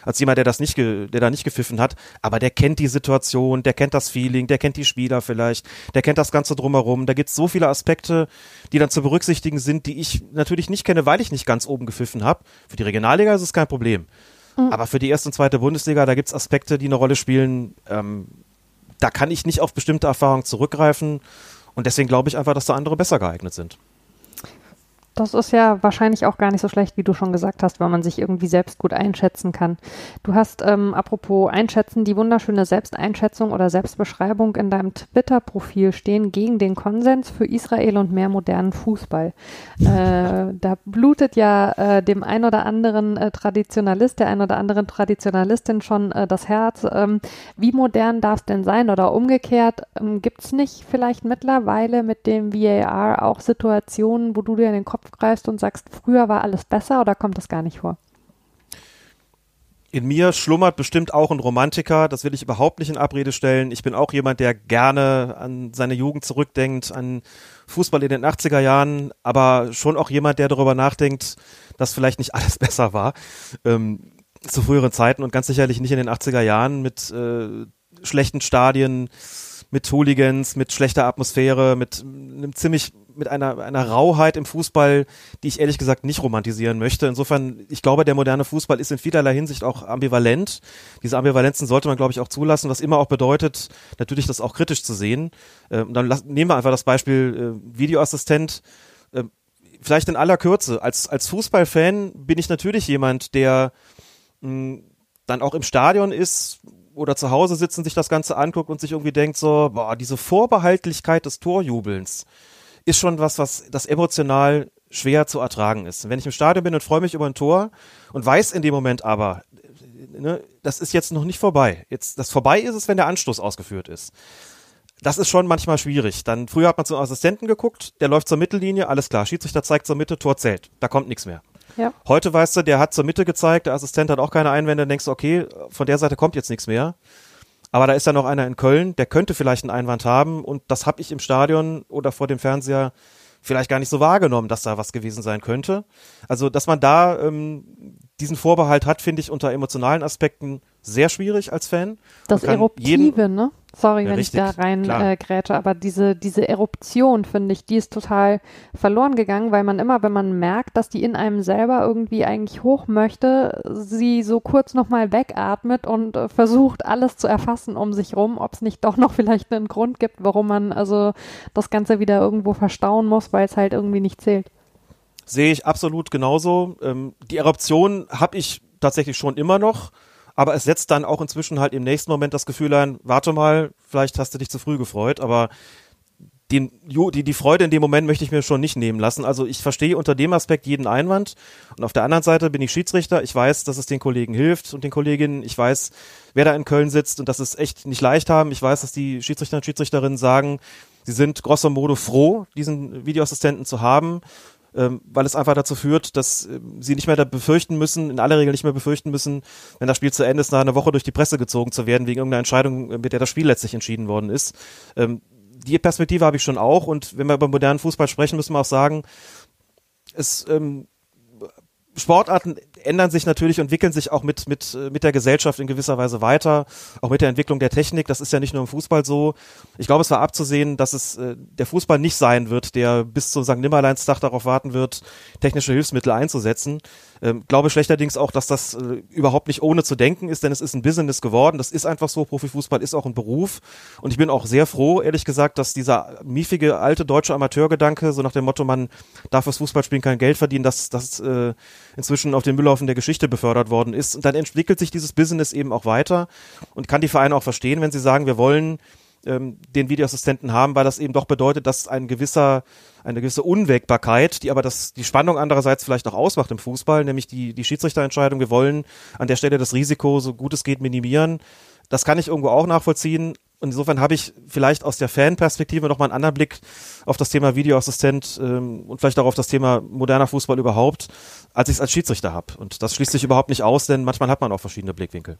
als jemand, der das nicht, der da nicht gepfiffen hat, aber der kennt die Situation, der kennt das Feeling, der kennt die Spieler vielleicht, der kennt das Ganze drumherum. Da gibt es so viele Aspekte, die dann zu berücksichtigen sind, die ich natürlich nicht kenne, weil ich nicht ganz oben gepfiffen habe. Für die Regionalliga ist es kein Problem. Mhm. Aber für die erste und zweite Bundesliga, da gibt es Aspekte, die eine Rolle spielen. Ähm, da kann ich nicht auf bestimmte Erfahrungen zurückgreifen. Und deswegen glaube ich einfach, dass da andere besser geeignet sind. Das ist ja wahrscheinlich auch gar nicht so schlecht, wie du schon gesagt hast, weil man sich irgendwie selbst gut einschätzen kann. Du hast, ähm, apropos Einschätzen, die wunderschöne Selbsteinschätzung oder Selbstbeschreibung in deinem Twitter-Profil stehen gegen den Konsens für Israel und mehr modernen Fußball. Äh, da blutet ja äh, dem ein oder anderen äh, Traditionalist, der ein oder anderen Traditionalistin schon äh, das Herz. Ähm, wie modern darf es denn sein? Oder umgekehrt, ähm, gibt es nicht vielleicht mittlerweile mit dem VAR auch Situationen, wo du dir in den Kopf Kopf greifst und sagst, früher war alles besser oder kommt das gar nicht vor? In mir schlummert bestimmt auch ein Romantiker, das will ich überhaupt nicht in Abrede stellen. Ich bin auch jemand, der gerne an seine Jugend zurückdenkt, an Fußball in den 80er Jahren, aber schon auch jemand, der darüber nachdenkt, dass vielleicht nicht alles besser war ähm, zu früheren Zeiten und ganz sicherlich nicht in den 80er Jahren mit äh, schlechten Stadien, mit Hooligans, mit schlechter Atmosphäre, mit einem ziemlich mit einer, einer Rauheit im Fußball, die ich ehrlich gesagt nicht romantisieren möchte. Insofern, ich glaube, der moderne Fußball ist in vielerlei Hinsicht auch ambivalent. Diese Ambivalenzen sollte man, glaube ich, auch zulassen, was immer auch bedeutet, natürlich das auch kritisch zu sehen. Ähm, dann nehmen wir einfach das Beispiel äh, Videoassistent. Äh, vielleicht in aller Kürze. Als, als Fußballfan bin ich natürlich jemand, der mh, dann auch im Stadion ist, oder zu Hause sitzen, sich das Ganze anguckt und sich irgendwie denkt so, boah, diese Vorbehaltlichkeit des Torjubelns, ist schon was, was das emotional schwer zu ertragen ist. Wenn ich im Stadion bin und freue mich über ein Tor und weiß in dem Moment aber, ne, das ist jetzt noch nicht vorbei. Jetzt, das vorbei ist es, wenn der Anstoß ausgeführt ist. Das ist schon manchmal schwierig. Dann früher hat man zum Assistenten geguckt, der läuft zur Mittellinie, alles klar, Schiedsrichter zeigt zur Mitte, Tor zählt. Da kommt nichts mehr. Ja. Heute weißt du, der hat zur Mitte gezeigt, der Assistent hat auch keine Einwände, dann denkst du, okay, von der Seite kommt jetzt nichts mehr. Aber da ist ja noch einer in Köln, der könnte vielleicht einen Einwand haben und das habe ich im Stadion oder vor dem Fernseher vielleicht gar nicht so wahrgenommen, dass da was gewesen sein könnte. Also, dass man da ähm, diesen Vorbehalt hat, finde ich unter emotionalen Aspekten sehr schwierig als Fan. Das Eruptive, ne? Sorry, ja, wenn richtig, ich da rein äh, grätsche, aber diese, diese Eruption, finde ich, die ist total verloren gegangen, weil man immer, wenn man merkt, dass die in einem selber irgendwie eigentlich hoch möchte, sie so kurz nochmal wegatmet und äh, versucht, alles zu erfassen um sich rum, ob es nicht doch noch vielleicht einen Grund gibt, warum man also das Ganze wieder irgendwo verstauen muss, weil es halt irgendwie nicht zählt. Sehe ich absolut genauso. Ähm, die Eruption habe ich tatsächlich schon immer noch aber es setzt dann auch inzwischen halt im nächsten Moment das Gefühl ein, warte mal, vielleicht hast du dich zu früh gefreut, aber den, die, die Freude in dem Moment möchte ich mir schon nicht nehmen lassen. Also ich verstehe unter dem Aspekt jeden Einwand. Und auf der anderen Seite bin ich Schiedsrichter. Ich weiß, dass es den Kollegen hilft und den Kolleginnen. Ich weiß, wer da in Köln sitzt und dass es echt nicht leicht haben. Ich weiß, dass die Schiedsrichter und Schiedsrichterinnen sagen, sie sind grosso modo froh, diesen Videoassistenten zu haben ähm, weil es einfach dazu führt, dass äh, sie nicht mehr da befürchten müssen, in aller Regel nicht mehr befürchten müssen, wenn das Spiel zu Ende ist, nach einer Woche durch die Presse gezogen zu werden, wegen irgendeiner Entscheidung, äh, mit der das Spiel letztlich entschieden worden ist. Ähm, die Perspektive habe ich schon auch und wenn wir über modernen Fußball sprechen, müssen wir auch sagen, es ähm, Sportarten ändern sich natürlich und entwickeln sich auch mit, mit, äh, mit der Gesellschaft in gewisser Weise weiter, auch mit der Entwicklung der Technik. Das ist ja nicht nur im Fußball so. Ich glaube, es war abzusehen, dass es äh, der Fußball nicht sein wird, der bis zum St. Nimmerleinstag darauf warten wird, technische Hilfsmittel einzusetzen. Ähm, glaube schlechterdings auch, dass das äh, überhaupt nicht ohne zu denken ist, denn es ist ein Business geworden. Das ist einfach so. Profifußball ist auch ein Beruf. Und ich bin auch sehr froh, ehrlich gesagt, dass dieser miefige alte deutsche Amateurgedanke, so nach dem Motto, man darf fürs Fußballspielen kein Geld verdienen, dass das äh, inzwischen auf den Müllhaufen der Geschichte befördert worden ist. Und dann entwickelt sich dieses Business eben auch weiter und kann die Vereine auch verstehen, wenn sie sagen, wir wollen ähm, den Videoassistenten haben, weil das eben doch bedeutet, dass ein gewisser, eine gewisse Unwägbarkeit, die aber das, die Spannung andererseits vielleicht auch ausmacht im Fußball, nämlich die, die Schiedsrichterentscheidung, wir wollen an der Stelle das Risiko so gut es geht minimieren. Das kann ich irgendwo auch nachvollziehen. Und insofern habe ich vielleicht aus der Fanperspektive nochmal einen anderen Blick auf das Thema Videoassistent ähm, und vielleicht auch auf das Thema moderner Fußball überhaupt, als ich es als Schiedsrichter habe. Und das schließt sich überhaupt nicht aus, denn manchmal hat man auch verschiedene Blickwinkel.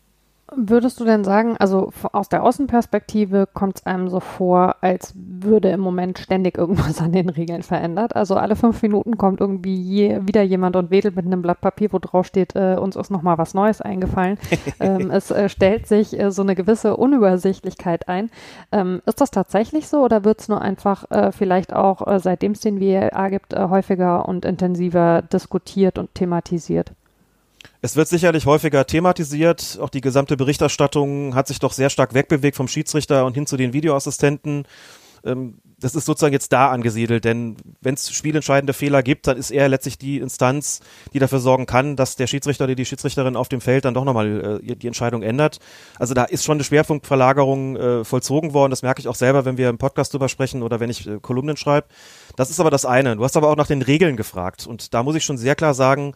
Würdest du denn sagen, also aus der Außenperspektive kommt es einem so vor, als würde im Moment ständig irgendwas an den Regeln verändert? Also alle fünf Minuten kommt irgendwie je, wieder jemand und wedelt mit einem Blatt Papier, wo drauf steht, äh, uns ist nochmal was Neues eingefallen. ähm, es äh, stellt sich äh, so eine gewisse Unübersichtlichkeit ein. Ähm, ist das tatsächlich so oder wird es nur einfach äh, vielleicht auch, äh, seitdem es den WLA gibt, äh, häufiger und intensiver diskutiert und thematisiert? Es wird sicherlich häufiger thematisiert. Auch die gesamte Berichterstattung hat sich doch sehr stark wegbewegt vom Schiedsrichter und hin zu den Videoassistenten. Ähm, das ist sozusagen jetzt da angesiedelt, denn wenn es spielentscheidende Fehler gibt, dann ist er letztlich die Instanz, die dafür sorgen kann, dass der Schiedsrichter oder die Schiedsrichterin auf dem Feld dann doch nochmal äh, die Entscheidung ändert. Also da ist schon eine Schwerpunktverlagerung äh, vollzogen worden. Das merke ich auch selber, wenn wir im Podcast drüber sprechen oder wenn ich äh, Kolumnen schreibe. Das ist aber das eine. Du hast aber auch nach den Regeln gefragt und da muss ich schon sehr klar sagen,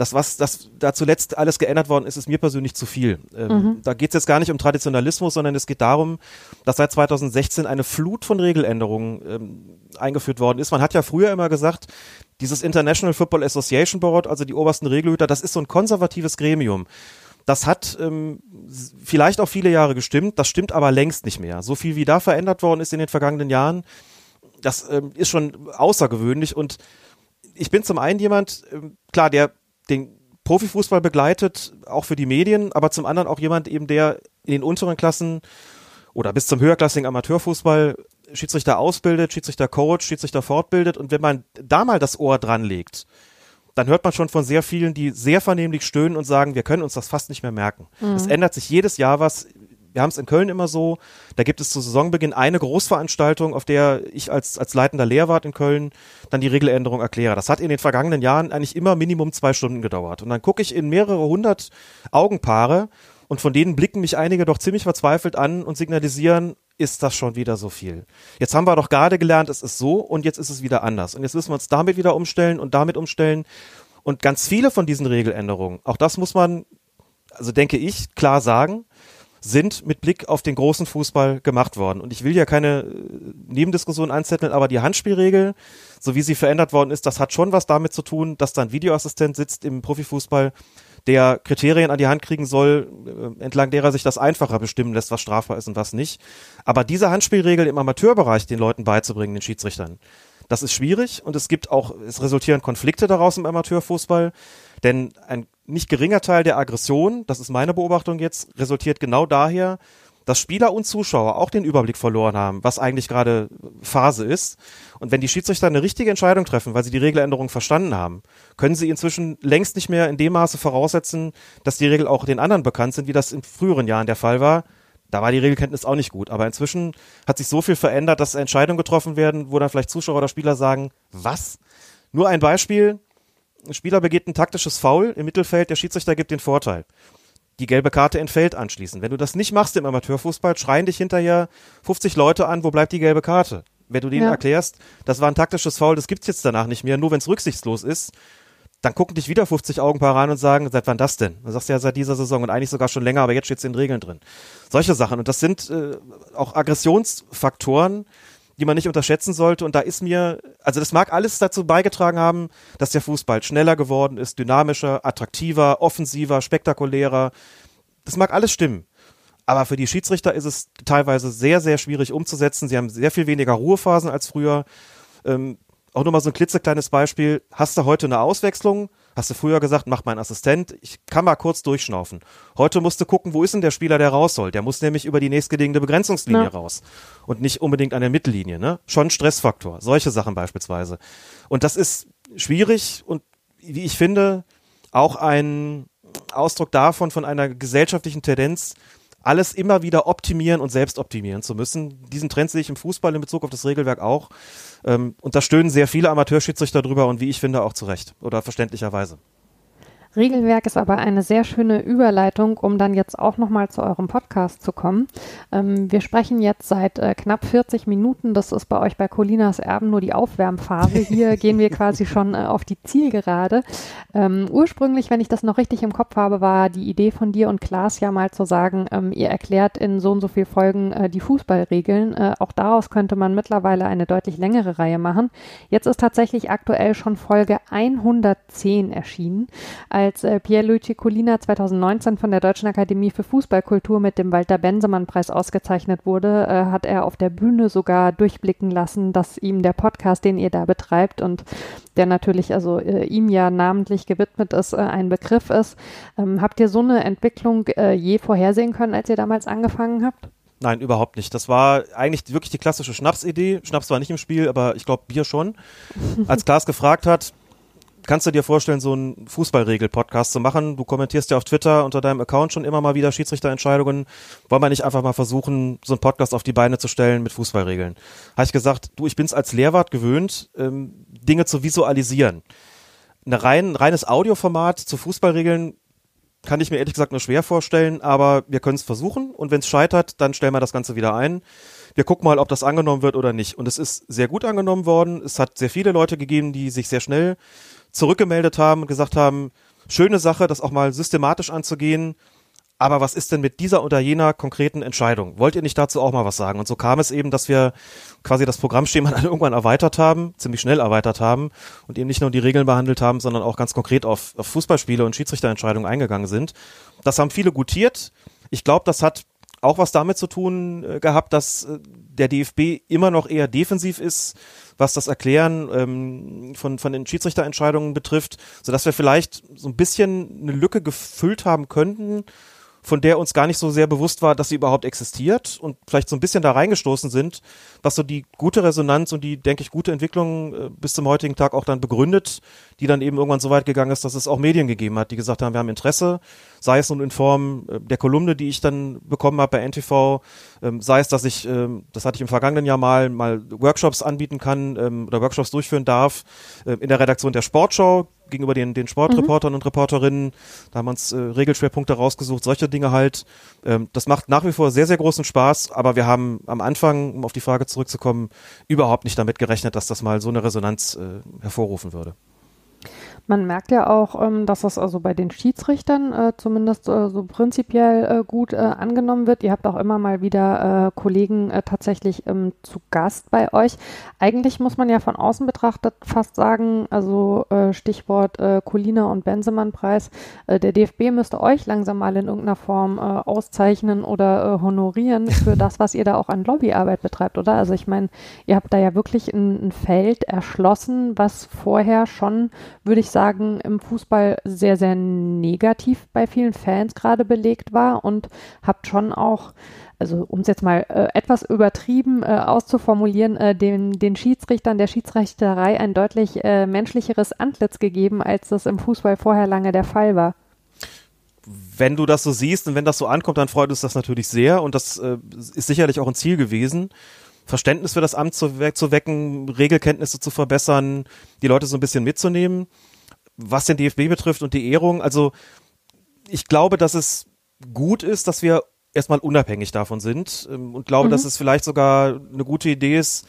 das, was das da zuletzt alles geändert worden ist, ist mir persönlich zu viel. Ähm, mhm. Da geht es jetzt gar nicht um Traditionalismus, sondern es geht darum, dass seit 2016 eine Flut von Regeländerungen ähm, eingeführt worden ist. Man hat ja früher immer gesagt, dieses International Football Association Board, also die obersten Regelhüter, das ist so ein konservatives Gremium. Das hat ähm, vielleicht auch viele Jahre gestimmt, das stimmt aber längst nicht mehr. So viel wie da verändert worden ist in den vergangenen Jahren, das ähm, ist schon außergewöhnlich und ich bin zum einen jemand, ähm, klar, der den Profifußball begleitet, auch für die Medien, aber zum anderen auch jemand eben, der in den unteren Klassen oder bis zum höherklassigen Amateurfußball Schiedsrichter ausbildet, Schiedsrichter coach, Schiedsrichter fortbildet und wenn man da mal das Ohr dran legt, dann hört man schon von sehr vielen, die sehr vernehmlich stöhnen und sagen, wir können uns das fast nicht mehr merken. Mhm. Es ändert sich jedes Jahr was wir haben es in Köln immer so, da gibt es zu Saisonbeginn eine Großveranstaltung, auf der ich als, als leitender Lehrwart in Köln dann die Regeländerung erkläre. Das hat in den vergangenen Jahren eigentlich immer Minimum zwei Stunden gedauert. Und dann gucke ich in mehrere hundert Augenpaare und von denen blicken mich einige doch ziemlich verzweifelt an und signalisieren, ist das schon wieder so viel. Jetzt haben wir doch gerade gelernt, es ist so und jetzt ist es wieder anders. Und jetzt müssen wir uns damit wieder umstellen und damit umstellen. Und ganz viele von diesen Regeländerungen, auch das muss man, also denke ich, klar sagen, sind mit Blick auf den großen Fußball gemacht worden. Und ich will ja keine äh, Nebendiskussion einzetteln, aber die Handspielregel, so wie sie verändert worden ist, das hat schon was damit zu tun, dass da ein Videoassistent sitzt im Profifußball, der Kriterien an die Hand kriegen soll, äh, entlang derer sich das einfacher bestimmen lässt, was strafbar ist und was nicht. Aber diese Handspielregel im Amateurbereich den Leuten beizubringen, den Schiedsrichtern, das ist schwierig und es gibt auch, es resultieren Konflikte daraus im Amateurfußball, denn ein nicht geringer Teil der Aggression, das ist meine Beobachtung jetzt, resultiert genau daher, dass Spieler und Zuschauer auch den Überblick verloren haben, was eigentlich gerade Phase ist. Und wenn die Schiedsrichter eine richtige Entscheidung treffen, weil sie die Regeländerung verstanden haben, können sie inzwischen längst nicht mehr in dem Maße voraussetzen, dass die Regeln auch den anderen bekannt sind, wie das in früheren Jahren der Fall war. Da war die Regelkenntnis auch nicht gut. Aber inzwischen hat sich so viel verändert, dass Entscheidungen getroffen werden, wo dann vielleicht Zuschauer oder Spieler sagen, was? Nur ein Beispiel. Ein Spieler begeht ein taktisches Foul im Mittelfeld, der Schiedsrichter gibt den Vorteil die gelbe Karte entfällt anschließend. Wenn du das nicht machst im Amateurfußball, schreien dich hinterher 50 Leute an, wo bleibt die gelbe Karte? Wenn du denen ja. erklärst, das war ein taktisches Foul, das gibt's jetzt danach nicht mehr, nur wenn es rücksichtslos ist, dann gucken dich wieder 50 Augenpaare an und sagen, seit wann das denn? Dann sagst du ja seit dieser Saison und eigentlich sogar schon länger, aber jetzt steht's in den Regeln drin. Solche Sachen. Und das sind äh, auch Aggressionsfaktoren, die man nicht unterschätzen sollte. Und da ist mir, also das mag alles dazu beigetragen haben, dass der Fußball schneller geworden ist, dynamischer, attraktiver, offensiver, spektakulärer. Das mag alles stimmen. Aber für die Schiedsrichter ist es teilweise sehr, sehr schwierig umzusetzen. Sie haben sehr viel weniger Ruhephasen als früher. Ähm, auch nur mal so ein klitzekleines Beispiel. Hast du heute eine Auswechslung? Hast du früher gesagt, mach mein Assistent, ich kann mal kurz durchschnaufen. Heute musst du gucken, wo ist denn der Spieler, der raus soll? Der muss nämlich über die nächstgelegene Begrenzungslinie ja. raus. Und nicht unbedingt an der Mittellinie, ne? Schon Stressfaktor. Solche Sachen beispielsweise. Und das ist schwierig und wie ich finde, auch ein Ausdruck davon, von einer gesellschaftlichen Tendenz, alles immer wieder optimieren und selbst optimieren zu müssen. Diesen Trend sehe ich im Fußball in Bezug auf das Regelwerk auch. Ähm, und da stöhnen sehr viele Amateurschiedsrichter drüber und wie ich finde auch zu Recht oder verständlicherweise. Regelwerk ist aber eine sehr schöne Überleitung, um dann jetzt auch nochmal zu eurem Podcast zu kommen. Ähm, wir sprechen jetzt seit äh, knapp 40 Minuten. Das ist bei euch bei Colinas Erben nur die Aufwärmphase. Hier gehen wir quasi schon äh, auf die Zielgerade. Ähm, ursprünglich, wenn ich das noch richtig im Kopf habe, war die Idee von dir und Klaas ja mal zu sagen, ähm, ihr erklärt in so und so viel Folgen äh, die Fußballregeln. Äh, auch daraus könnte man mittlerweile eine deutlich längere Reihe machen. Jetzt ist tatsächlich aktuell schon Folge 110 erschienen als äh, Pierluigi Colina 2019 von der Deutschen Akademie für Fußballkultur mit dem Walter Bensemann-Preis ausgezeichnet wurde, äh, hat er auf der Bühne sogar durchblicken lassen, dass ihm der Podcast, den ihr da betreibt und der natürlich also äh, ihm ja namentlich gewidmet ist, äh, ein Begriff ist. Ähm, habt ihr so eine Entwicklung äh, je vorhersehen können, als ihr damals angefangen habt? Nein, überhaupt nicht. Das war eigentlich wirklich die klassische Schnapsidee. Schnaps war nicht im Spiel, aber ich glaube Bier schon. Als Klaas gefragt hat, kannst du dir vorstellen, so einen Fußballregel-Podcast zu machen? Du kommentierst ja auf Twitter unter deinem Account schon immer mal wieder Schiedsrichterentscheidungen. Wollen wir nicht einfach mal versuchen, so einen Podcast auf die Beine zu stellen mit Fußballregeln? Habe ich gesagt, du, ich bin's als Lehrwart gewöhnt, ähm, Dinge zu visualisieren. Ein rein, reines Audioformat zu Fußballregeln kann ich mir ehrlich gesagt nur schwer vorstellen, aber wir können es versuchen und wenn es scheitert, dann stellen wir das Ganze wieder ein. Wir gucken mal, ob das angenommen wird oder nicht. Und es ist sehr gut angenommen worden. Es hat sehr viele Leute gegeben, die sich sehr schnell zurückgemeldet haben und gesagt haben, schöne Sache, das auch mal systematisch anzugehen. Aber was ist denn mit dieser oder jener konkreten Entscheidung? Wollt ihr nicht dazu auch mal was sagen? Und so kam es eben, dass wir quasi das Programmschema dann irgendwann erweitert haben, ziemlich schnell erweitert haben und eben nicht nur die Regeln behandelt haben, sondern auch ganz konkret auf, auf Fußballspiele und Schiedsrichterentscheidungen eingegangen sind. Das haben viele gutiert. Ich glaube, das hat auch was damit zu tun äh, gehabt, dass äh, der DFB immer noch eher defensiv ist, was das Erklären ähm, von, von den Schiedsrichterentscheidungen betrifft, sodass wir vielleicht so ein bisschen eine Lücke gefüllt haben könnten, von der uns gar nicht so sehr bewusst war, dass sie überhaupt existiert und vielleicht so ein bisschen da reingestoßen sind, was so die gute Resonanz und die, denke ich, gute Entwicklung äh, bis zum heutigen Tag auch dann begründet, die dann eben irgendwann so weit gegangen ist, dass es auch Medien gegeben hat, die gesagt haben, wir haben Interesse, sei es nun in Form äh, der Kolumne, die ich dann bekommen habe bei NTV, ähm, sei es, dass ich, ähm, das hatte ich im vergangenen Jahr mal, mal Workshops anbieten kann ähm, oder Workshops durchführen darf, äh, in der Redaktion der Sportschau gegenüber den, den Sportreportern mhm. und Reporterinnen. Da haben wir uns äh, Regelschwerpunkte rausgesucht, solche Dinge halt. Ähm, das macht nach wie vor sehr, sehr großen Spaß, aber wir haben am Anfang, um auf die Frage zurückzukommen, überhaupt nicht damit gerechnet, dass das mal so eine Resonanz äh, hervorrufen würde. Man merkt ja auch, ähm, dass das also bei den Schiedsrichtern äh, zumindest äh, so prinzipiell äh, gut angenommen wird. Ihr habt auch immer mal wieder Kollegen tatsächlich ähm, zu Gast bei euch. Eigentlich muss man ja von außen betrachtet fast sagen, also Stichwort Colina und Bensemann-Preis, der DFB müsste euch langsam mal in irgendeiner Form auszeichnen oder honorieren für das, was ihr da auch an Lobbyarbeit betreibt, oder? Also ich meine, ihr habt da ja wirklich ein, ein Feld erschlossen, was vorher schon, würde ich sagen, sagen, im Fußball sehr, sehr negativ bei vielen Fans gerade belegt war und habt schon auch also um es jetzt mal äh, etwas übertrieben äh, auszuformulieren, äh, den, den Schiedsrichtern der Schiedsrichterei ein deutlich äh, menschlicheres Antlitz gegeben, als das im Fußball vorher lange der Fall war. Wenn du das so siehst und wenn das so ankommt, dann freut uns das natürlich sehr und das äh, ist sicherlich auch ein Ziel gewesen. Verständnis für das Amt zu, we zu wecken, Regelkenntnisse zu verbessern, die Leute so ein bisschen mitzunehmen. Was den DFB betrifft und die Ehrung, also ich glaube, dass es gut ist, dass wir erstmal unabhängig davon sind ähm, und glaube, mhm. dass es vielleicht sogar eine gute Idee ist,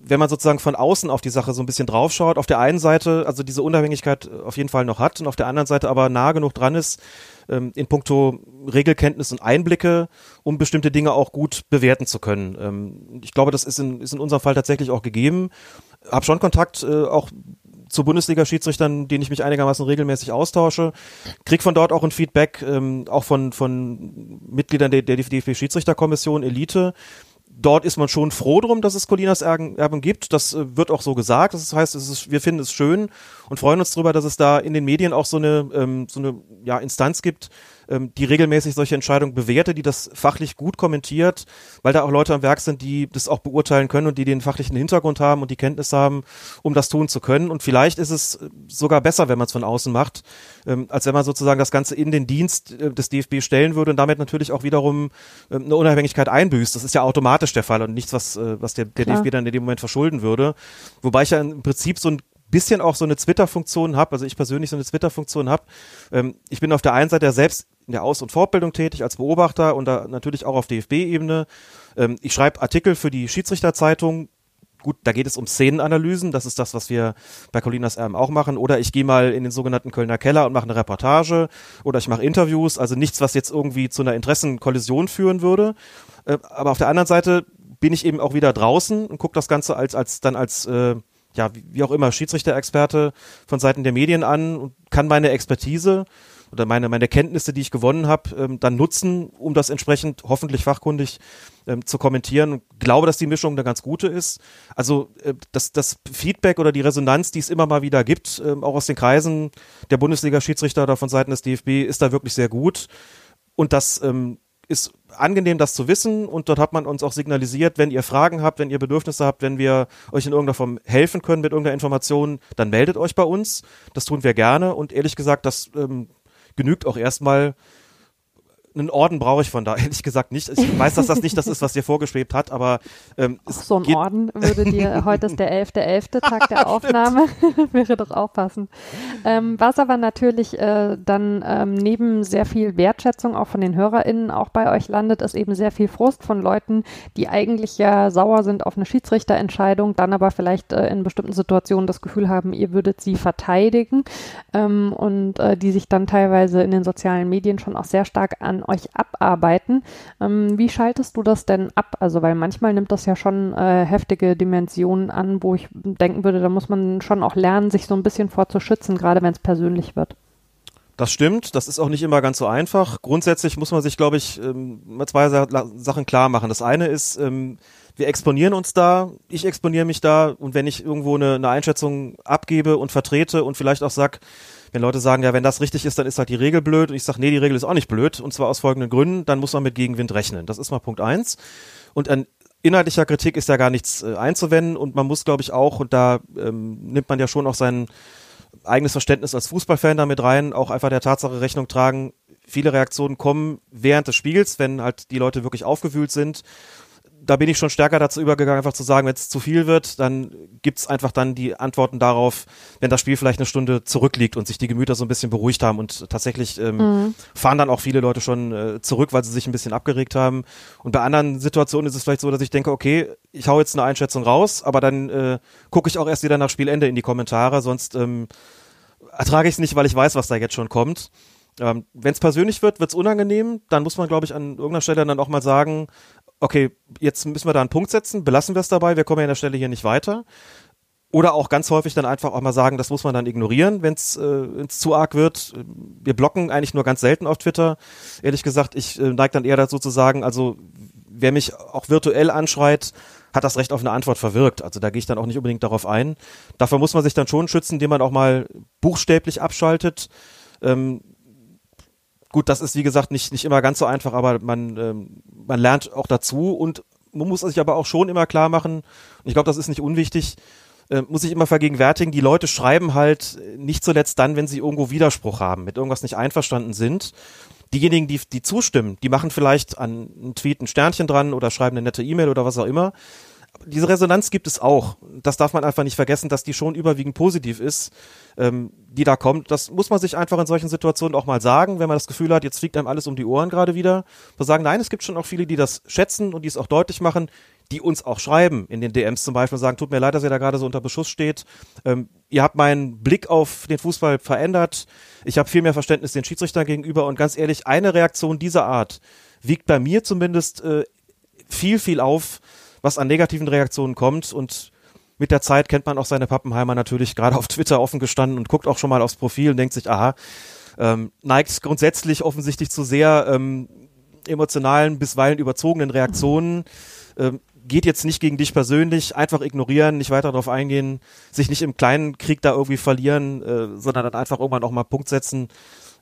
wenn man sozusagen von außen auf die Sache so ein bisschen draufschaut, auf der einen Seite also diese Unabhängigkeit auf jeden Fall noch hat und auf der anderen Seite aber nah genug dran ist, ähm, in puncto Regelkenntnis und Einblicke, um bestimmte Dinge auch gut bewerten zu können. Ähm, ich glaube, das ist in, ist in unserem Fall tatsächlich auch gegeben. Hab schon Kontakt äh, auch zu Bundesliga-Schiedsrichtern, denen ich mich einigermaßen regelmäßig austausche, krieg von dort auch ein Feedback, ähm, auch von, von Mitgliedern der, der DFB-Schiedsrichterkommission Elite. Dort ist man schon froh drum, dass es Colinas Erben gibt. Das äh, wird auch so gesagt. Das heißt, ist, wir finden es schön und freuen uns darüber, dass es da in den Medien auch so eine, ähm, so eine ja, Instanz gibt, ähm, die regelmäßig solche Entscheidungen bewertet, die das fachlich gut kommentiert, weil da auch Leute am Werk sind, die das auch beurteilen können und die den fachlichen Hintergrund haben und die Kenntnis haben, um das tun zu können. Und vielleicht ist es sogar besser, wenn man es von außen macht, ähm, als wenn man sozusagen das Ganze in den Dienst äh, des DFB stellen würde und damit natürlich auch wiederum ähm, eine Unabhängigkeit einbüßt. Das ist ja automatisch der Fall und nichts, was, äh, was der, der DFB dann in dem Moment verschulden würde. Wobei ich ja im Prinzip so ein bisschen auch so eine Twitter-Funktion habe, also ich persönlich so eine Twitter-Funktion habe. Ähm, ich bin auf der einen Seite ja selbst in der Aus- und Fortbildung tätig als Beobachter und da natürlich auch auf DFB-Ebene. Ähm, ich schreibe Artikel für die Schiedsrichterzeitung. Gut, da geht es um Szenenanalysen, das ist das, was wir bei Colinas Erben auch machen. Oder ich gehe mal in den sogenannten Kölner Keller und mache eine Reportage oder ich mache Interviews, also nichts, was jetzt irgendwie zu einer Interessenkollision führen würde. Äh, aber auf der anderen Seite bin ich eben auch wieder draußen und gucke das Ganze als, als dann als äh, ja, wie auch immer, Schiedsrichterexperte von Seiten der Medien an und kann meine Expertise oder meine, meine Kenntnisse, die ich gewonnen habe, ähm, dann nutzen, um das entsprechend hoffentlich fachkundig ähm, zu kommentieren. Und glaube, dass die Mischung eine ganz gute ist. Also äh, das, das Feedback oder die Resonanz, die es immer mal wieder gibt, ähm, auch aus den Kreisen der Bundesliga-Schiedsrichter oder von Seiten des DFB, ist da wirklich sehr gut. Und das ähm, ist angenehm, das zu wissen und dort hat man uns auch signalisiert, wenn ihr Fragen habt, wenn ihr Bedürfnisse habt, wenn wir euch in irgendeiner Form helfen können mit irgendeiner Information, dann meldet euch bei uns. Das tun wir gerne und ehrlich gesagt, das ähm, genügt auch erstmal einen Orden brauche ich von da, ehrlich gesagt nicht. Ich weiß, dass das nicht das ist, was dir vorgeschwebt hat, aber ähm, Ach, so ein Orden würde dir, heute ist der 11.11. .11. Tag der Aufnahme, wäre doch auch passend. Ähm, was aber natürlich äh, dann ähm, neben sehr viel Wertschätzung auch von den HörerInnen auch bei euch landet, ist eben sehr viel Frust von Leuten, die eigentlich ja sauer sind auf eine Schiedsrichterentscheidung, dann aber vielleicht äh, in bestimmten Situationen das Gefühl haben, ihr würdet sie verteidigen ähm, und äh, die sich dann teilweise in den sozialen Medien schon auch sehr stark an euch abarbeiten. Ähm, wie schaltest du das denn ab? Also, weil manchmal nimmt das ja schon äh, heftige Dimensionen an, wo ich denken würde, da muss man schon auch lernen, sich so ein bisschen vorzuschützen, gerade wenn es persönlich wird. Das stimmt, das ist auch nicht immer ganz so einfach. Grundsätzlich muss man sich, glaube ich, ähm, zwei Sachen klar machen. Das eine ist, ähm, wir exponieren uns da, ich exponiere mich da und wenn ich irgendwo eine, eine Einschätzung abgebe und vertrete und vielleicht auch sag, wenn Leute sagen, ja, wenn das richtig ist, dann ist halt die Regel blöd und ich sage, nee, die Regel ist auch nicht blöd und zwar aus folgenden Gründen, dann muss man mit Gegenwind rechnen. Das ist mal Punkt eins. Und an inhaltlicher Kritik ist ja gar nichts äh, einzuwenden und man muss, glaube ich, auch, und da ähm, nimmt man ja schon auch sein eigenes Verständnis als Fußballfan damit rein, auch einfach der Tatsache Rechnung tragen, viele Reaktionen kommen während des Spiels, wenn halt die Leute wirklich aufgewühlt sind da bin ich schon stärker dazu übergegangen, einfach zu sagen, wenn es zu viel wird, dann gibt's einfach dann die Antworten darauf, wenn das Spiel vielleicht eine Stunde zurückliegt und sich die Gemüter so ein bisschen beruhigt haben. Und tatsächlich ähm, mhm. fahren dann auch viele Leute schon äh, zurück, weil sie sich ein bisschen abgeregt haben. Und bei anderen Situationen ist es vielleicht so, dass ich denke, okay, ich hau jetzt eine Einschätzung raus, aber dann äh, gucke ich auch erst wieder nach Spielende in die Kommentare, sonst ähm, ertrage ich es nicht, weil ich weiß, was da jetzt schon kommt. Ähm, Wenn es persönlich wird, wird es unangenehm. Dann muss man, glaube ich, an irgendeiner Stelle dann auch mal sagen, okay, jetzt müssen wir da einen Punkt setzen, belassen wir es dabei, wir kommen ja an der Stelle hier nicht weiter. Oder auch ganz häufig dann einfach auch mal sagen, das muss man dann ignorieren, wenn es äh, zu arg wird. Wir blocken eigentlich nur ganz selten auf Twitter. Ehrlich gesagt, ich äh, neige dann eher dazu zu sagen, also wer mich auch virtuell anschreit, hat das Recht auf eine Antwort verwirkt. Also da gehe ich dann auch nicht unbedingt darauf ein. Dafür muss man sich dann schon schützen, indem man auch mal buchstäblich abschaltet. Ähm, gut, das ist wie gesagt nicht, nicht immer ganz so einfach, aber man, ähm, man lernt auch dazu und man muss sich aber auch schon immer klar machen, und ich glaube, das ist nicht unwichtig, äh, muss ich immer vergegenwärtigen, die Leute schreiben halt nicht zuletzt dann, wenn sie irgendwo Widerspruch haben, mit irgendwas nicht einverstanden sind. Diejenigen, die, die zustimmen, die machen vielleicht an einen Tweet ein Sternchen dran oder schreiben eine nette E-Mail oder was auch immer. Diese Resonanz gibt es auch. Das darf man einfach nicht vergessen, dass die schon überwiegend positiv ist ähm, die da kommt. Das muss man sich einfach in solchen Situationen auch mal sagen, wenn man das Gefühl hat, jetzt fliegt einem alles um die Ohren gerade wieder. Wir sagen, nein, es gibt schon auch viele, die das schätzen und die es auch deutlich machen, die uns auch schreiben in den DMs zum Beispiel, sagen, tut mir leid, dass ihr da gerade so unter Beschuss steht. Ähm, ihr habt meinen Blick auf den Fußball verändert. Ich habe viel mehr Verständnis den Schiedsrichtern gegenüber und ganz ehrlich, eine Reaktion dieser Art wiegt bei mir zumindest äh, viel, viel auf, was an negativen Reaktionen kommt und mit der Zeit kennt man auch seine Pappenheimer natürlich gerade auf Twitter offen gestanden und guckt auch schon mal aufs Profil und denkt sich, aha, ähm, neigt grundsätzlich offensichtlich zu sehr ähm, emotionalen, bisweilen überzogenen Reaktionen. Ähm, geht jetzt nicht gegen dich persönlich, einfach ignorieren, nicht weiter darauf eingehen, sich nicht im kleinen Krieg da irgendwie verlieren, äh, sondern dann einfach irgendwann auch mal Punkt setzen.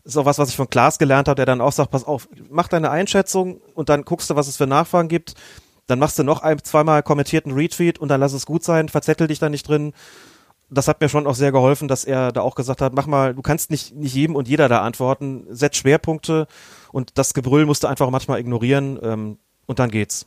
Ist auch was, was ich von Klaas gelernt habe, der dann auch sagt, pass auf, mach deine Einschätzung und dann guckst du, was es für Nachfragen gibt dann machst du noch ein, zweimal kommentierten Retweet und dann lass es gut sein, verzettel dich da nicht drin. Das hat mir schon auch sehr geholfen, dass er da auch gesagt hat, mach mal, du kannst nicht, nicht jedem und jeder da antworten, setz Schwerpunkte und das Gebrüll musst du einfach manchmal ignorieren ähm, und dann geht's.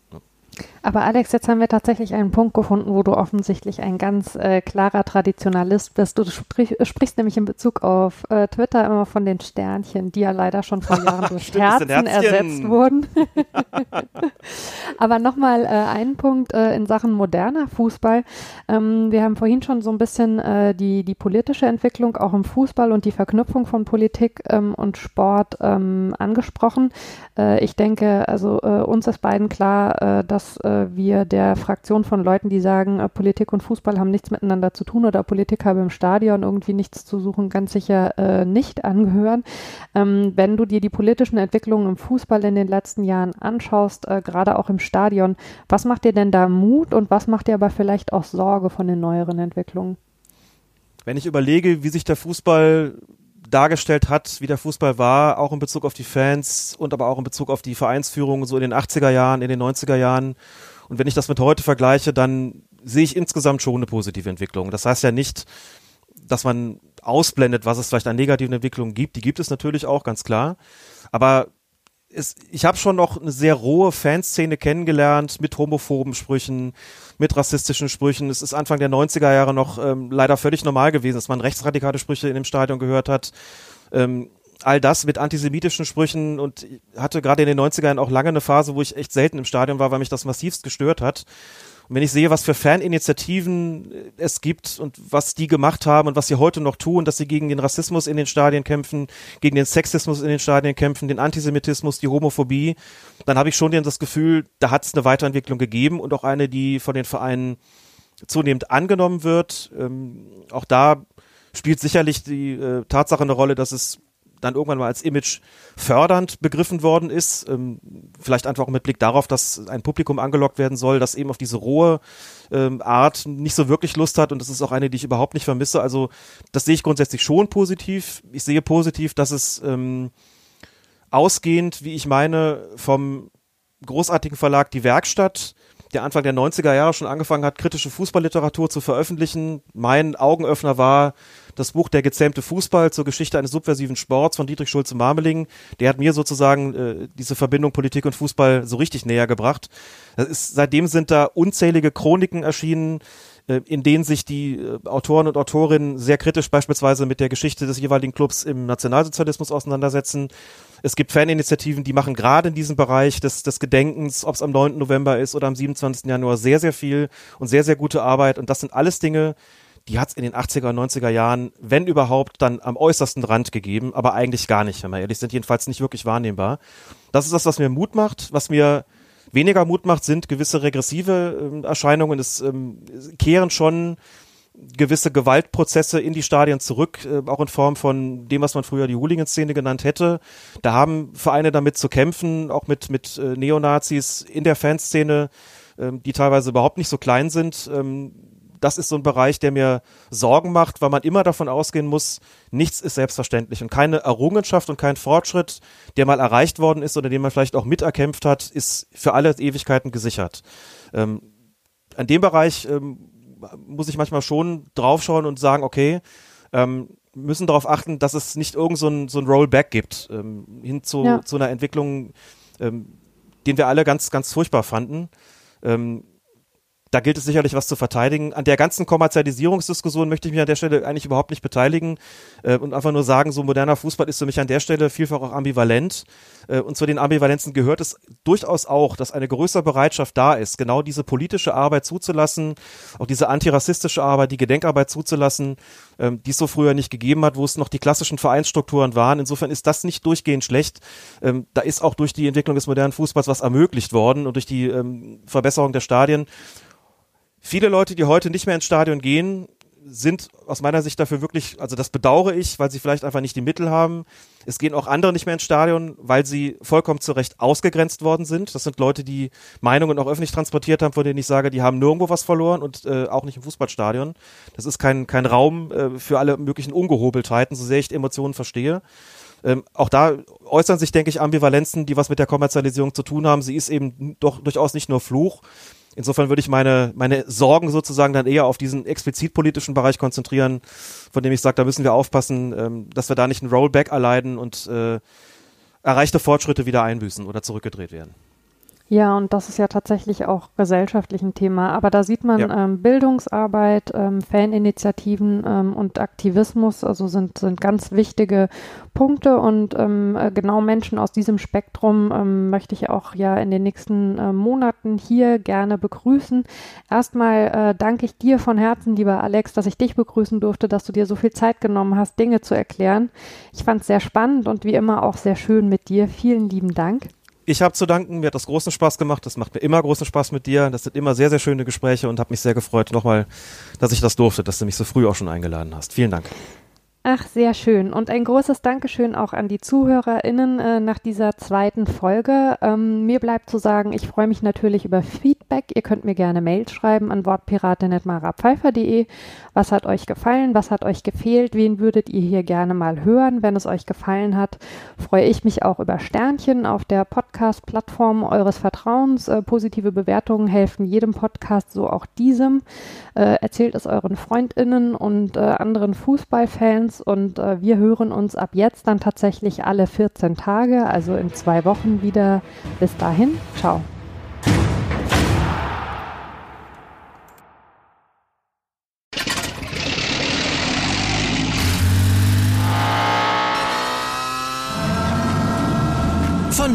Aber Alex, jetzt haben wir tatsächlich einen Punkt gefunden, wo du offensichtlich ein ganz äh, klarer Traditionalist bist. Du sprich, sprichst nämlich in Bezug auf äh, Twitter immer von den Sternchen, die ja leider schon vor Jahren durch Stimmt, Herzen ersetzt wurden. Aber nochmal äh, einen Punkt äh, in Sachen moderner Fußball. Ähm, wir haben vorhin schon so ein bisschen äh, die, die politische Entwicklung auch im Fußball und die Verknüpfung von Politik ähm, und Sport ähm, angesprochen. Äh, ich denke, also äh, uns ist beiden klar, dass dass äh, wir der Fraktion von Leuten, die sagen, äh, Politik und Fußball haben nichts miteinander zu tun oder Politik habe im Stadion irgendwie nichts zu suchen, ganz sicher äh, nicht angehören. Ähm, wenn du dir die politischen Entwicklungen im Fußball in den letzten Jahren anschaust, äh, gerade auch im Stadion, was macht dir denn da Mut und was macht dir aber vielleicht auch Sorge von den neueren Entwicklungen? Wenn ich überlege, wie sich der Fußball dargestellt hat, wie der Fußball war, auch in Bezug auf die Fans und aber auch in Bezug auf die Vereinsführung so in den 80er Jahren, in den 90er Jahren. Und wenn ich das mit heute vergleiche, dann sehe ich insgesamt schon eine positive Entwicklung. Das heißt ja nicht, dass man ausblendet, was es vielleicht an negativen Entwicklungen gibt. Die gibt es natürlich auch, ganz klar. Aber es, ich habe schon noch eine sehr rohe Fanszene kennengelernt mit homophoben Sprüchen, mit rassistischen Sprüchen. Es ist Anfang der 90er Jahre noch ähm, leider völlig normal gewesen, dass man rechtsradikale Sprüche in dem Stadion gehört hat. Ähm, all das mit antisemitischen Sprüchen und hatte gerade in den 90ern auch lange eine Phase, wo ich echt selten im Stadion war, weil mich das massivst gestört hat. Und wenn ich sehe, was für Faninitiativen äh, es gibt und was die gemacht haben und was sie heute noch tun, dass sie gegen den Rassismus in den Stadien kämpfen, gegen den Sexismus in den Stadien kämpfen, den Antisemitismus, die Homophobie, dann habe ich schon das Gefühl, da hat es eine Weiterentwicklung gegeben und auch eine, die von den Vereinen zunehmend angenommen wird. Ähm, auch da spielt sicherlich die äh, Tatsache eine Rolle, dass es dann irgendwann mal als Image fördernd begriffen worden ist. Ähm, vielleicht einfach auch mit Blick darauf, dass ein Publikum angelockt werden soll, das eben auf diese rohe ähm, Art nicht so wirklich Lust hat und das ist auch eine, die ich überhaupt nicht vermisse. Also das sehe ich grundsätzlich schon positiv. Ich sehe positiv, dass es ähm, ausgehend, wie ich meine, vom großartigen Verlag Die Werkstatt der Anfang der 90er Jahre schon angefangen hat, kritische Fußballliteratur zu veröffentlichen. Mein Augenöffner war das Buch Der gezähmte Fußball zur Geschichte eines subversiven Sports von Dietrich Schulze-Marmeling. Der hat mir sozusagen äh, diese Verbindung Politik und Fußball so richtig näher gebracht. Ist, seitdem sind da unzählige Chroniken erschienen, in denen sich die äh, Autoren und Autorinnen sehr kritisch beispielsweise mit der Geschichte des jeweiligen Clubs im Nationalsozialismus auseinandersetzen. Es gibt Faninitiativen, die machen gerade in diesem Bereich des, des Gedenkens, ob es am 9. November ist oder am 27. Januar, sehr, sehr viel und sehr, sehr gute Arbeit. Und das sind alles Dinge, die hat es in den 80er und 90er Jahren, wenn überhaupt, dann am äußersten Rand gegeben, aber eigentlich gar nicht, wenn wir ehrlich sind, jedenfalls nicht wirklich wahrnehmbar. Das ist das, was mir Mut macht. Was mir weniger Mut macht, sind gewisse regressive äh, Erscheinungen. Es ähm, kehren schon gewisse Gewaltprozesse in die Stadien zurück, äh, auch in Form von dem, was man früher die Hooligan-Szene genannt hätte. Da haben Vereine damit zu kämpfen, auch mit, mit äh, Neonazis in der Fanszene, ähm, die teilweise überhaupt nicht so klein sind. Das ist so ein Bereich, der mir Sorgen macht, weil man immer davon ausgehen muss, nichts ist selbstverständlich und keine Errungenschaft und kein Fortschritt, der mal erreicht worden ist oder den man vielleicht auch miterkämpft hat, ist für alle Ewigkeiten gesichert. Ähm, an dem Bereich ähm, muss ich manchmal schon draufschauen und sagen, okay, ähm, müssen darauf achten, dass es nicht irgend so ein, so ein Rollback gibt ähm, hin zu, ja. zu einer Entwicklung, ähm, den wir alle ganz, ganz furchtbar fanden. Ähm, da gilt es sicherlich was zu verteidigen. An der ganzen Kommerzialisierungsdiskussion möchte ich mich an der Stelle eigentlich überhaupt nicht beteiligen äh, und einfach nur sagen, so moderner Fußball ist für mich an der Stelle vielfach auch ambivalent. Äh, und zu den Ambivalenzen gehört es durchaus auch, dass eine größere Bereitschaft da ist, genau diese politische Arbeit zuzulassen, auch diese antirassistische Arbeit, die Gedenkarbeit zuzulassen, ähm, die es so früher nicht gegeben hat, wo es noch die klassischen Vereinsstrukturen waren. Insofern ist das nicht durchgehend schlecht. Ähm, da ist auch durch die Entwicklung des modernen Fußballs was ermöglicht worden und durch die ähm, Verbesserung der Stadien. Viele Leute, die heute nicht mehr ins Stadion gehen, sind aus meiner Sicht dafür wirklich, also das bedauere ich, weil sie vielleicht einfach nicht die Mittel haben. Es gehen auch andere nicht mehr ins Stadion, weil sie vollkommen zu Recht ausgegrenzt worden sind. Das sind Leute, die Meinungen auch öffentlich transportiert haben, von denen ich sage, die haben nirgendwo was verloren und äh, auch nicht im Fußballstadion. Das ist kein, kein Raum äh, für alle möglichen Ungehobeltheiten, so sehr ich Emotionen verstehe. Ähm, auch da äußern sich, denke ich, Ambivalenzen, die was mit der Kommerzialisierung zu tun haben. Sie ist eben doch durchaus nicht nur Fluch, Insofern würde ich meine, meine Sorgen sozusagen dann eher auf diesen explizit politischen Bereich konzentrieren, von dem ich sage, da müssen wir aufpassen, ähm, dass wir da nicht einen Rollback erleiden und äh, erreichte Fortschritte wieder einbüßen oder zurückgedreht werden. Ja, und das ist ja tatsächlich auch gesellschaftlich ein Thema. Aber da sieht man ja. ähm, Bildungsarbeit, ähm, Faninitiativen ähm, und Aktivismus, also sind, sind ganz wichtige Punkte. Und ähm, äh, genau Menschen aus diesem Spektrum ähm, möchte ich auch ja in den nächsten äh, Monaten hier gerne begrüßen. Erstmal äh, danke ich dir von Herzen, lieber Alex, dass ich dich begrüßen durfte, dass du dir so viel Zeit genommen hast, Dinge zu erklären. Ich fand es sehr spannend und wie immer auch sehr schön mit dir. Vielen lieben Dank. Ich habe zu danken, mir hat das großen Spaß gemacht. Das macht mir immer großen Spaß mit dir. Das sind immer sehr, sehr schöne Gespräche und habe mich sehr gefreut nochmal, dass ich das durfte, dass du mich so früh auch schon eingeladen hast. Vielen Dank. Ach, sehr schön. Und ein großes Dankeschön auch an die ZuhörerInnen äh, nach dieser zweiten Folge. Ähm, mir bleibt zu sagen, ich freue mich natürlich über Feedback. Ihr könnt mir gerne Mails schreiben an wortpiratin.marapfeifer.de. Was hat euch gefallen? Was hat euch gefehlt? Wen würdet ihr hier gerne mal hören? Wenn es euch gefallen hat, freue ich mich auch über Sternchen auf der Podcast-Plattform eures Vertrauens. Äh, positive Bewertungen helfen jedem Podcast, so auch diesem. Äh, erzählt es euren FreundInnen und äh, anderen Fußballfans und äh, wir hören uns ab jetzt dann tatsächlich alle 14 Tage, also in zwei Wochen wieder. Bis dahin, ciao.